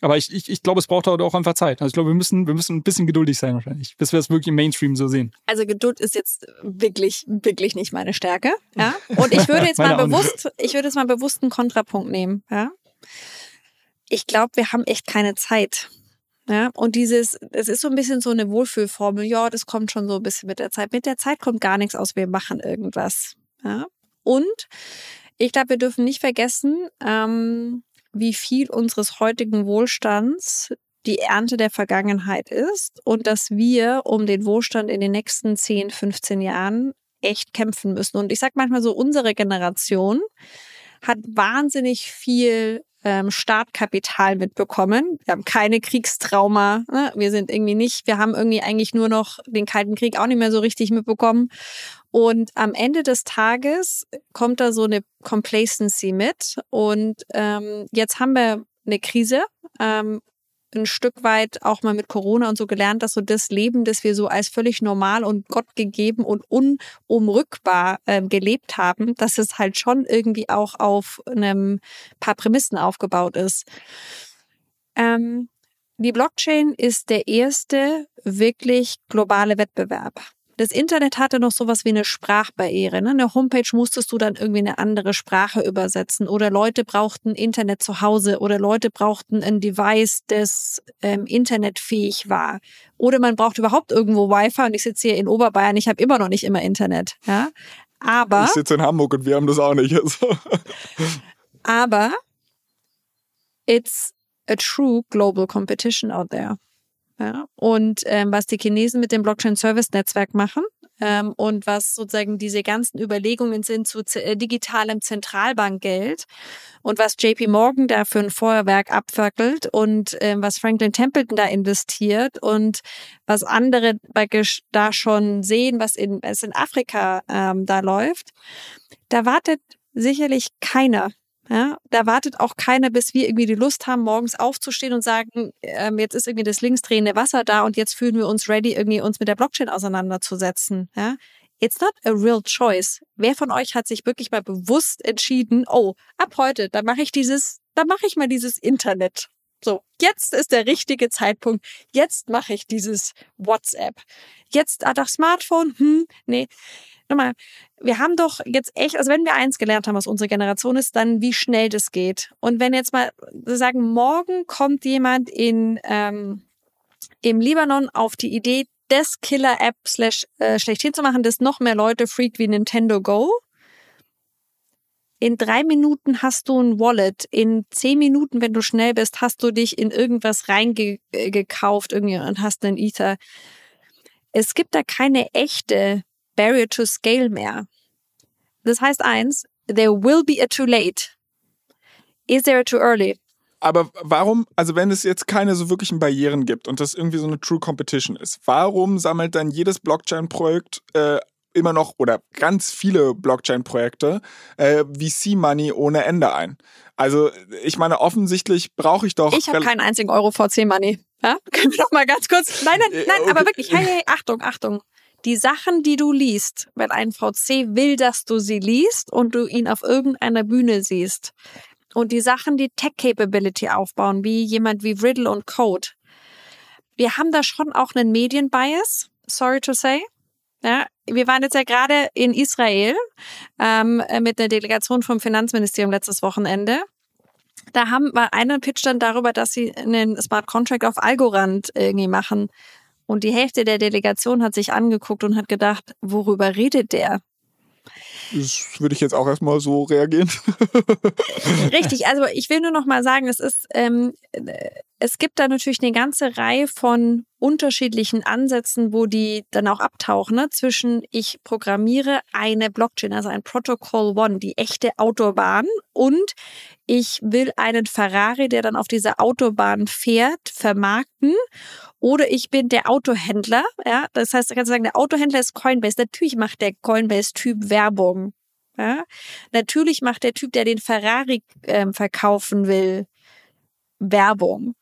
Aber ich, ich, ich glaube, es braucht auch einfach Zeit. Also ich glaube, wir müssen, wir müssen ein bisschen geduldig sein wahrscheinlich, bis wir es wirklich im Mainstream so sehen. Also Geduld ist jetzt wirklich, wirklich nicht meine Stärke. Ja? Und ich würde jetzt mal bewusst, ich würde jetzt mal bewusst einen Kontrapunkt nehmen. Ja? Ich glaube, wir haben echt keine Zeit. Ja, und dieses, es ist so ein bisschen so eine Wohlfühlformel. Ja, das kommt schon so ein bisschen mit der Zeit. Mit der Zeit kommt gar nichts aus. Wir machen irgendwas. Ja? Und ich glaube, wir dürfen nicht vergessen, ähm, wie viel unseres heutigen Wohlstands die Ernte der Vergangenheit ist und dass wir um den Wohlstand in den nächsten 10, 15 Jahren echt kämpfen müssen. Und ich sage manchmal so, unsere Generation hat wahnsinnig viel ähm, Startkapital mitbekommen. Wir haben keine Kriegstrauma. Ne? Wir sind irgendwie nicht, wir haben irgendwie eigentlich nur noch den Kalten Krieg auch nicht mehr so richtig mitbekommen. Und am Ende des Tages kommt da so eine Complacency mit. Und ähm, jetzt haben wir eine Krise. Ähm, ein Stück weit auch mal mit Corona und so gelernt, dass so das Leben, das wir so als völlig normal und gottgegeben und unumrückbar äh, gelebt haben, dass es halt schon irgendwie auch auf einem paar Prämissen aufgebaut ist. Ähm, die Blockchain ist der erste wirklich globale Wettbewerb. Das Internet hatte noch sowas wie eine Sprachbarriere. Ne? Eine Homepage musstest du dann irgendwie eine andere Sprache übersetzen oder Leute brauchten Internet zu Hause oder Leute brauchten ein Device, das ähm, internetfähig war. Oder man braucht überhaupt irgendwo Wi-Fi und ich sitze hier in Oberbayern, ich habe immer noch nicht immer Internet. Ja? Aber ich sitze in Hamburg und wir haben das auch nicht. Also. aber it's a true global competition out there. Ja, und ähm, was die Chinesen mit dem Blockchain-Service-Netzwerk machen ähm, und was sozusagen diese ganzen Überlegungen sind zu äh, digitalem Zentralbankgeld und was JP Morgan da für ein Feuerwerk abfackelt und ähm, was Franklin Templeton da investiert und was andere da schon sehen, was in, was in Afrika ähm, da läuft, da wartet sicherlich keiner ja, da wartet auch keiner, bis wir irgendwie die Lust haben, morgens aufzustehen und sagen, ähm, jetzt ist irgendwie das linksdrehende Wasser da und jetzt fühlen wir uns ready, irgendwie uns mit der Blockchain auseinanderzusetzen. Ja, It's not a real choice. Wer von euch hat sich wirklich mal bewusst entschieden, oh, ab heute, da mache ich dieses, da mache ich mal dieses Internet. So, jetzt ist der richtige Zeitpunkt. Jetzt mache ich dieses WhatsApp. Jetzt, ah, das Smartphone, hm, nee nochmal, wir haben doch jetzt echt, also wenn wir eins gelernt haben, was unsere Generation ist, dann wie schnell das geht. Und wenn jetzt mal sagen, morgen kommt jemand in ähm, im Libanon auf die Idee, das Killer-App slash äh, schlechthin zu machen, das noch mehr Leute freakt wie Nintendo Go. In drei Minuten hast du ein Wallet. In zehn Minuten, wenn du schnell bist, hast du dich in irgendwas reingekauft irgendwie und hast einen Ether. Es gibt da keine echte barrier to scale mehr. Das heißt eins, there will be a too late. Is there a too early? Aber warum, also wenn es jetzt keine so wirklichen Barrieren gibt und das irgendwie so eine True Competition ist, warum sammelt dann jedes Blockchain-Projekt äh, immer noch oder ganz viele Blockchain-Projekte äh, VC-Money ohne Ende ein? Also ich meine, offensichtlich brauche ich doch... Ich habe keinen einzigen Euro VC-Money. Ja? Können wir doch mal ganz kurz... Nein, nein, nein, okay. aber wirklich, hey, hey, Achtung, Achtung die Sachen, die du liest, wenn ein VC will, dass du sie liest und du ihn auf irgendeiner Bühne siehst, und die Sachen, die Tech-Capability aufbauen, wie jemand wie Riddle und Code, wir haben da schon auch einen Medienbias, sorry to say. Ja, wir waren jetzt ja gerade in Israel ähm, mit einer Delegation vom Finanzministerium letztes Wochenende. Da haben wir einen Pitch dann darüber, dass sie einen Smart Contract auf Algorand irgendwie machen. Und die Hälfte der Delegation hat sich angeguckt und hat gedacht, worüber redet der? Das würde ich jetzt auch erstmal so reagieren. Richtig, also ich will nur noch mal sagen, es ist, ähm, es gibt da natürlich eine ganze Reihe von unterschiedlichen Ansätzen, wo die dann auch abtauchen, ne? zwischen ich programmiere eine Blockchain, also ein Protocol One, die echte Autobahn und ich will einen Ferrari, der dann auf dieser Autobahn fährt, vermarkten oder ich bin der Autohändler, ja, das heißt, ich kann sagen, der Autohändler ist Coinbase. Natürlich macht der Coinbase-Typ Werbung. Ja? Natürlich macht der Typ, der den Ferrari ähm, verkaufen will, Werbung.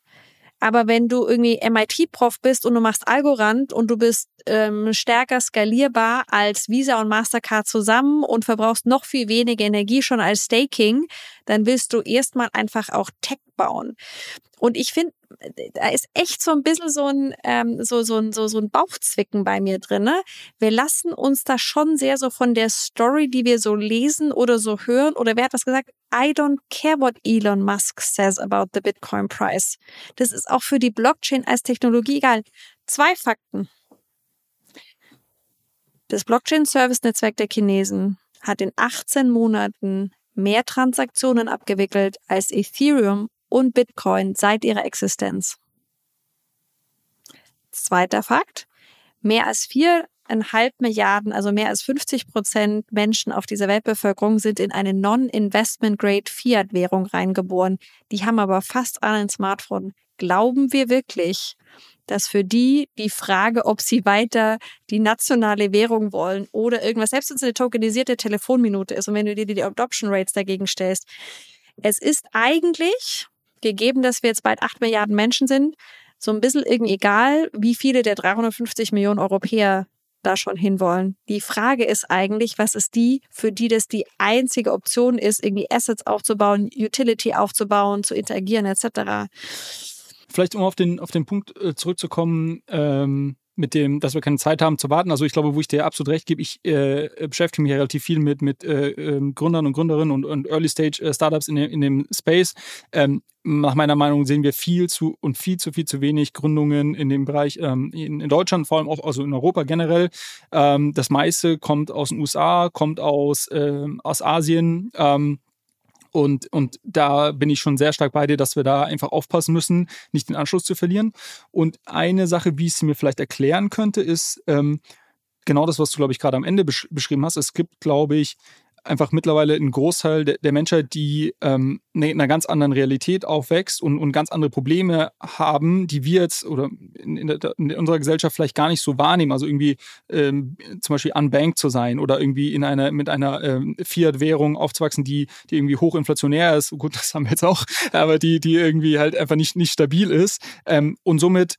Aber wenn du irgendwie MIT-Prof bist und du machst Algorand und du bist ähm, stärker skalierbar als Visa und Mastercard zusammen und verbrauchst noch viel weniger Energie schon als Staking, dann willst du erstmal einfach auch Tech bauen. Und ich finde, da ist echt so ein bisschen so ein, ähm, so, so, so, so ein Bauchzwicken bei mir drin. Ne? Wir lassen uns da schon sehr so von der Story, die wir so lesen oder so hören, oder wer hat das gesagt? I don't care what Elon Musk says about the Bitcoin price. Das ist auch für die Blockchain als Technologie egal. Zwei Fakten. Das Blockchain-Service-Netzwerk der Chinesen hat in 18 Monaten mehr Transaktionen abgewickelt als Ethereum und Bitcoin seit ihrer Existenz. Zweiter Fakt. Mehr als viereinhalb Milliarden, also mehr als 50 Prozent Menschen auf dieser Weltbevölkerung sind in eine Non-Investment-Grade Fiat-Währung reingeboren. Die haben aber fast alle ein Smartphone. Glauben wir wirklich, dass für die die Frage, ob sie weiter die nationale Währung wollen oder irgendwas, selbst wenn es eine tokenisierte Telefonminute ist und wenn du dir die Adoption Rates dagegen stellst, es ist eigentlich gegeben, dass wir jetzt bald acht Milliarden Menschen sind, so ein bisschen irgendwie egal, wie viele der 350 Millionen Europäer da schon hinwollen. Die Frage ist eigentlich, was ist die, für die das die einzige Option ist, irgendwie Assets aufzubauen, Utility aufzubauen, zu interagieren etc. Vielleicht um auf den, auf den Punkt äh, zurückzukommen, ähm, mit dem, dass wir keine Zeit haben zu warten. Also ich glaube, wo ich dir absolut recht gebe, ich äh, beschäftige mich relativ viel mit, mit äh, ähm, Gründern und Gründerinnen und, und Early-Stage-Startups äh, in, dem, in dem Space. Ähm, nach meiner Meinung sehen wir viel zu und viel zu viel zu wenig Gründungen in dem Bereich ähm, in, in, Deutschland, vor allem auch also in Europa generell. Ähm, das meiste kommt aus den USA, kommt aus, ähm, aus Asien. Ähm, und, und da bin ich schon sehr stark bei dir, dass wir da einfach aufpassen müssen, nicht den Anschluss zu verlieren. Und eine Sache, wie ich sie mir vielleicht erklären könnte, ist ähm, genau das, was du, glaube ich, gerade am Ende besch beschrieben hast. Es gibt, glaube ich, einfach mittlerweile ein Großteil der, der Menschheit, die ähm, ne, in einer ganz anderen Realität aufwächst und, und ganz andere Probleme haben, die wir jetzt oder in, in, der, in unserer Gesellschaft vielleicht gar nicht so wahrnehmen. Also irgendwie ähm, zum Beispiel unbanked zu sein oder irgendwie in einer, mit einer ähm, Fiat-Währung aufzuwachsen, die, die irgendwie hochinflationär ist. Gut, das haben wir jetzt auch, aber die, die irgendwie halt einfach nicht, nicht stabil ist. Ähm, und somit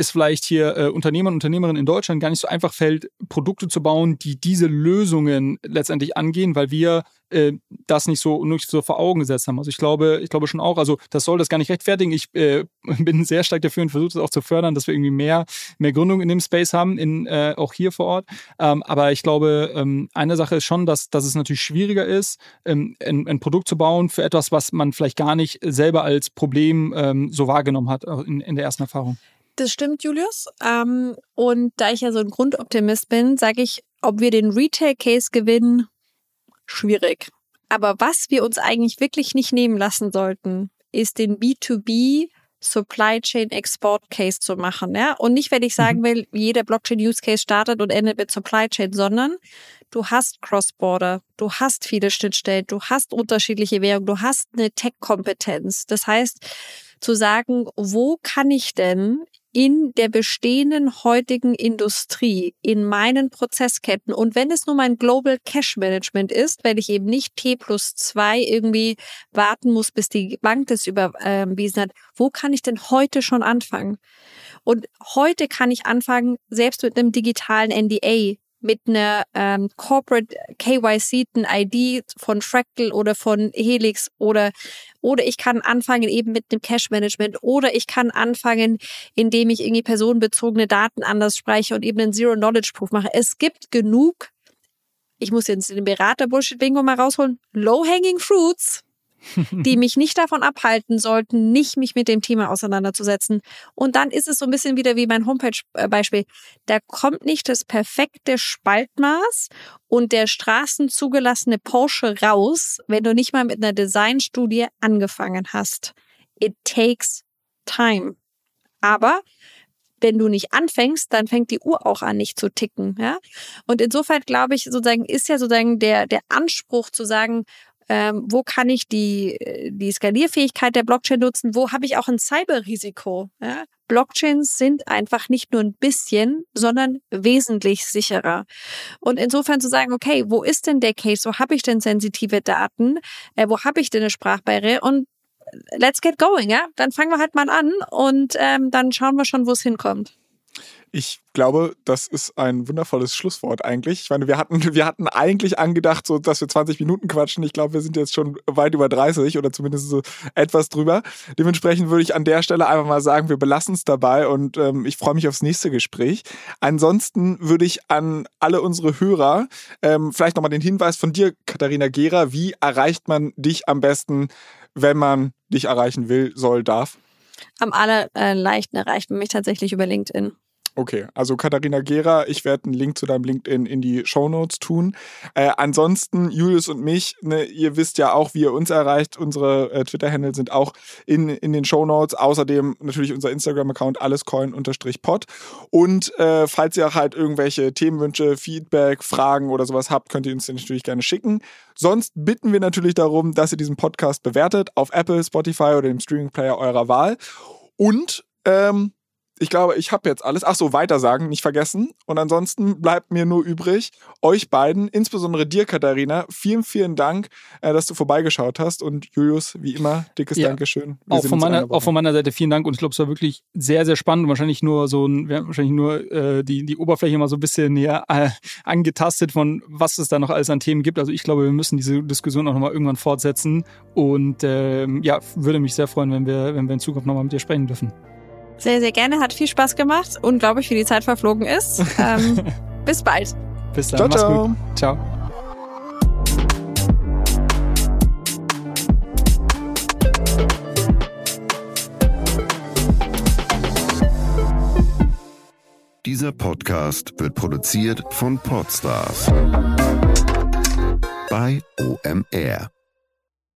es vielleicht hier äh, Unternehmern und Unternehmerinnen in Deutschland gar nicht so einfach fällt, Produkte zu bauen, die diese Lösungen letztendlich angehen, weil wir äh, das nicht so nicht so vor Augen gesetzt haben. Also ich glaube, ich glaube schon auch, also das soll das gar nicht rechtfertigen. Ich äh, bin sehr stark dafür und versuche es auch zu fördern, dass wir irgendwie mehr, mehr Gründung in dem Space haben, in, äh, auch hier vor Ort. Ähm, aber ich glaube, ähm, eine Sache ist schon, dass, dass es natürlich schwieriger ist, ähm, ein, ein Produkt zu bauen für etwas, was man vielleicht gar nicht selber als Problem ähm, so wahrgenommen hat in, in der ersten Erfahrung. Das stimmt, Julius. Ähm, und da ich ja so ein Grundoptimist bin, sage ich, ob wir den Retail-Case gewinnen, schwierig. Aber was wir uns eigentlich wirklich nicht nehmen lassen sollten, ist den B2B Supply Chain Export Case zu machen. Ja? Und nicht, wenn ich sagen mhm. will, jeder Blockchain Use Case startet und endet mit Supply Chain, sondern du hast Cross-Border, du hast viele Schnittstellen, du hast unterschiedliche Währungen, du hast eine Tech-Kompetenz. Das heißt, zu sagen, wo kann ich denn in der bestehenden heutigen Industrie, in meinen Prozessketten. Und wenn es nur mein Global Cash Management ist, weil ich eben nicht T plus zwei irgendwie warten muss, bis die Bank das überwiesen hat, wo kann ich denn heute schon anfangen? Und heute kann ich anfangen, selbst mit einem digitalen NDA mit einer ähm, Corporate KYC ID von Fractal oder von Helix oder oder ich kann anfangen eben mit dem Cash Management oder ich kann anfangen, indem ich irgendwie personenbezogene Daten anders spreche und eben einen Zero Knowledge Proof mache. Es gibt genug. Ich muss jetzt den Berater Bullshit Bingo mal rausholen. Low hanging fruits die mich nicht davon abhalten sollten, nicht mich mit dem Thema auseinanderzusetzen. Und dann ist es so ein bisschen wieder wie mein Homepage-Beispiel. Da kommt nicht das perfekte Spaltmaß und der straßenzugelassene Porsche raus, wenn du nicht mal mit einer Designstudie angefangen hast. It takes time. Aber wenn du nicht anfängst, dann fängt die Uhr auch an, nicht zu ticken. Ja? Und insofern glaube ich, sozusagen ist ja sozusagen der, der Anspruch zu sagen, ähm, wo kann ich die, die Skalierfähigkeit der Blockchain nutzen, wo habe ich auch ein Cyberrisiko. Ja? Blockchains sind einfach nicht nur ein bisschen, sondern wesentlich sicherer. Und insofern zu sagen, okay, wo ist denn der Case, wo habe ich denn sensitive Daten, äh, wo habe ich denn eine Sprachbarriere und let's get going, ja? Dann fangen wir halt mal an und ähm, dann schauen wir schon, wo es hinkommt. Ich glaube, das ist ein wundervolles Schlusswort eigentlich. Ich meine, wir hatten, wir hatten eigentlich angedacht, so, dass wir 20 Minuten quatschen. Ich glaube, wir sind jetzt schon weit über 30 oder zumindest so etwas drüber. Dementsprechend würde ich an der Stelle einfach mal sagen, wir belassen es dabei und ähm, ich freue mich aufs nächste Gespräch. Ansonsten würde ich an alle unsere Hörer ähm, vielleicht nochmal den Hinweis von dir, Katharina Gera, wie erreicht man dich am besten, wenn man dich erreichen will, soll, darf? Am allerleichten erreicht man mich tatsächlich über LinkedIn. Okay, also Katharina Gera, ich werde einen Link zu deinem LinkedIn in die Show Notes tun. Äh, ansonsten, Julius und mich, ne, ihr wisst ja auch, wie ihr uns erreicht. Unsere äh, Twitter-Handle sind auch in, in den Show Notes. Außerdem natürlich unser Instagram-Account allescoin-pod. Und äh, falls ihr halt irgendwelche Themenwünsche, Feedback, Fragen oder sowas habt, könnt ihr uns natürlich gerne schicken. Sonst bitten wir natürlich darum, dass ihr diesen Podcast bewertet auf Apple, Spotify oder dem Streaming-Player eurer Wahl. Und ähm, ich glaube, ich habe jetzt alles. Ach so, weitersagen, nicht vergessen. Und ansonsten bleibt mir nur übrig, euch beiden, insbesondere dir, Katharina, vielen, vielen Dank, äh, dass du vorbeigeschaut hast. Und Julius, wie immer, dickes ja. Dankeschön. auch von, meiner, auch von meiner Seite vielen Dank. Und ich glaube, es war wirklich sehr, sehr spannend. wahrscheinlich nur so ein, wir haben wahrscheinlich nur äh, die, die Oberfläche mal so ein bisschen näher äh, angetastet von, was es da noch alles an Themen gibt. Also ich glaube, wir müssen diese Diskussion auch nochmal irgendwann fortsetzen. Und ähm, ja, würde mich sehr freuen, wenn wir, wenn wir in Zukunft nochmal mit dir sprechen dürfen. Sehr, sehr gerne. Hat viel Spaß gemacht. Unglaublich, wie die Zeit verflogen ist. Ähm, bis bald. Bis dann. Ciao, Mach's gut. Ciao. Dieser Podcast wird produziert von Podstars bei OMR.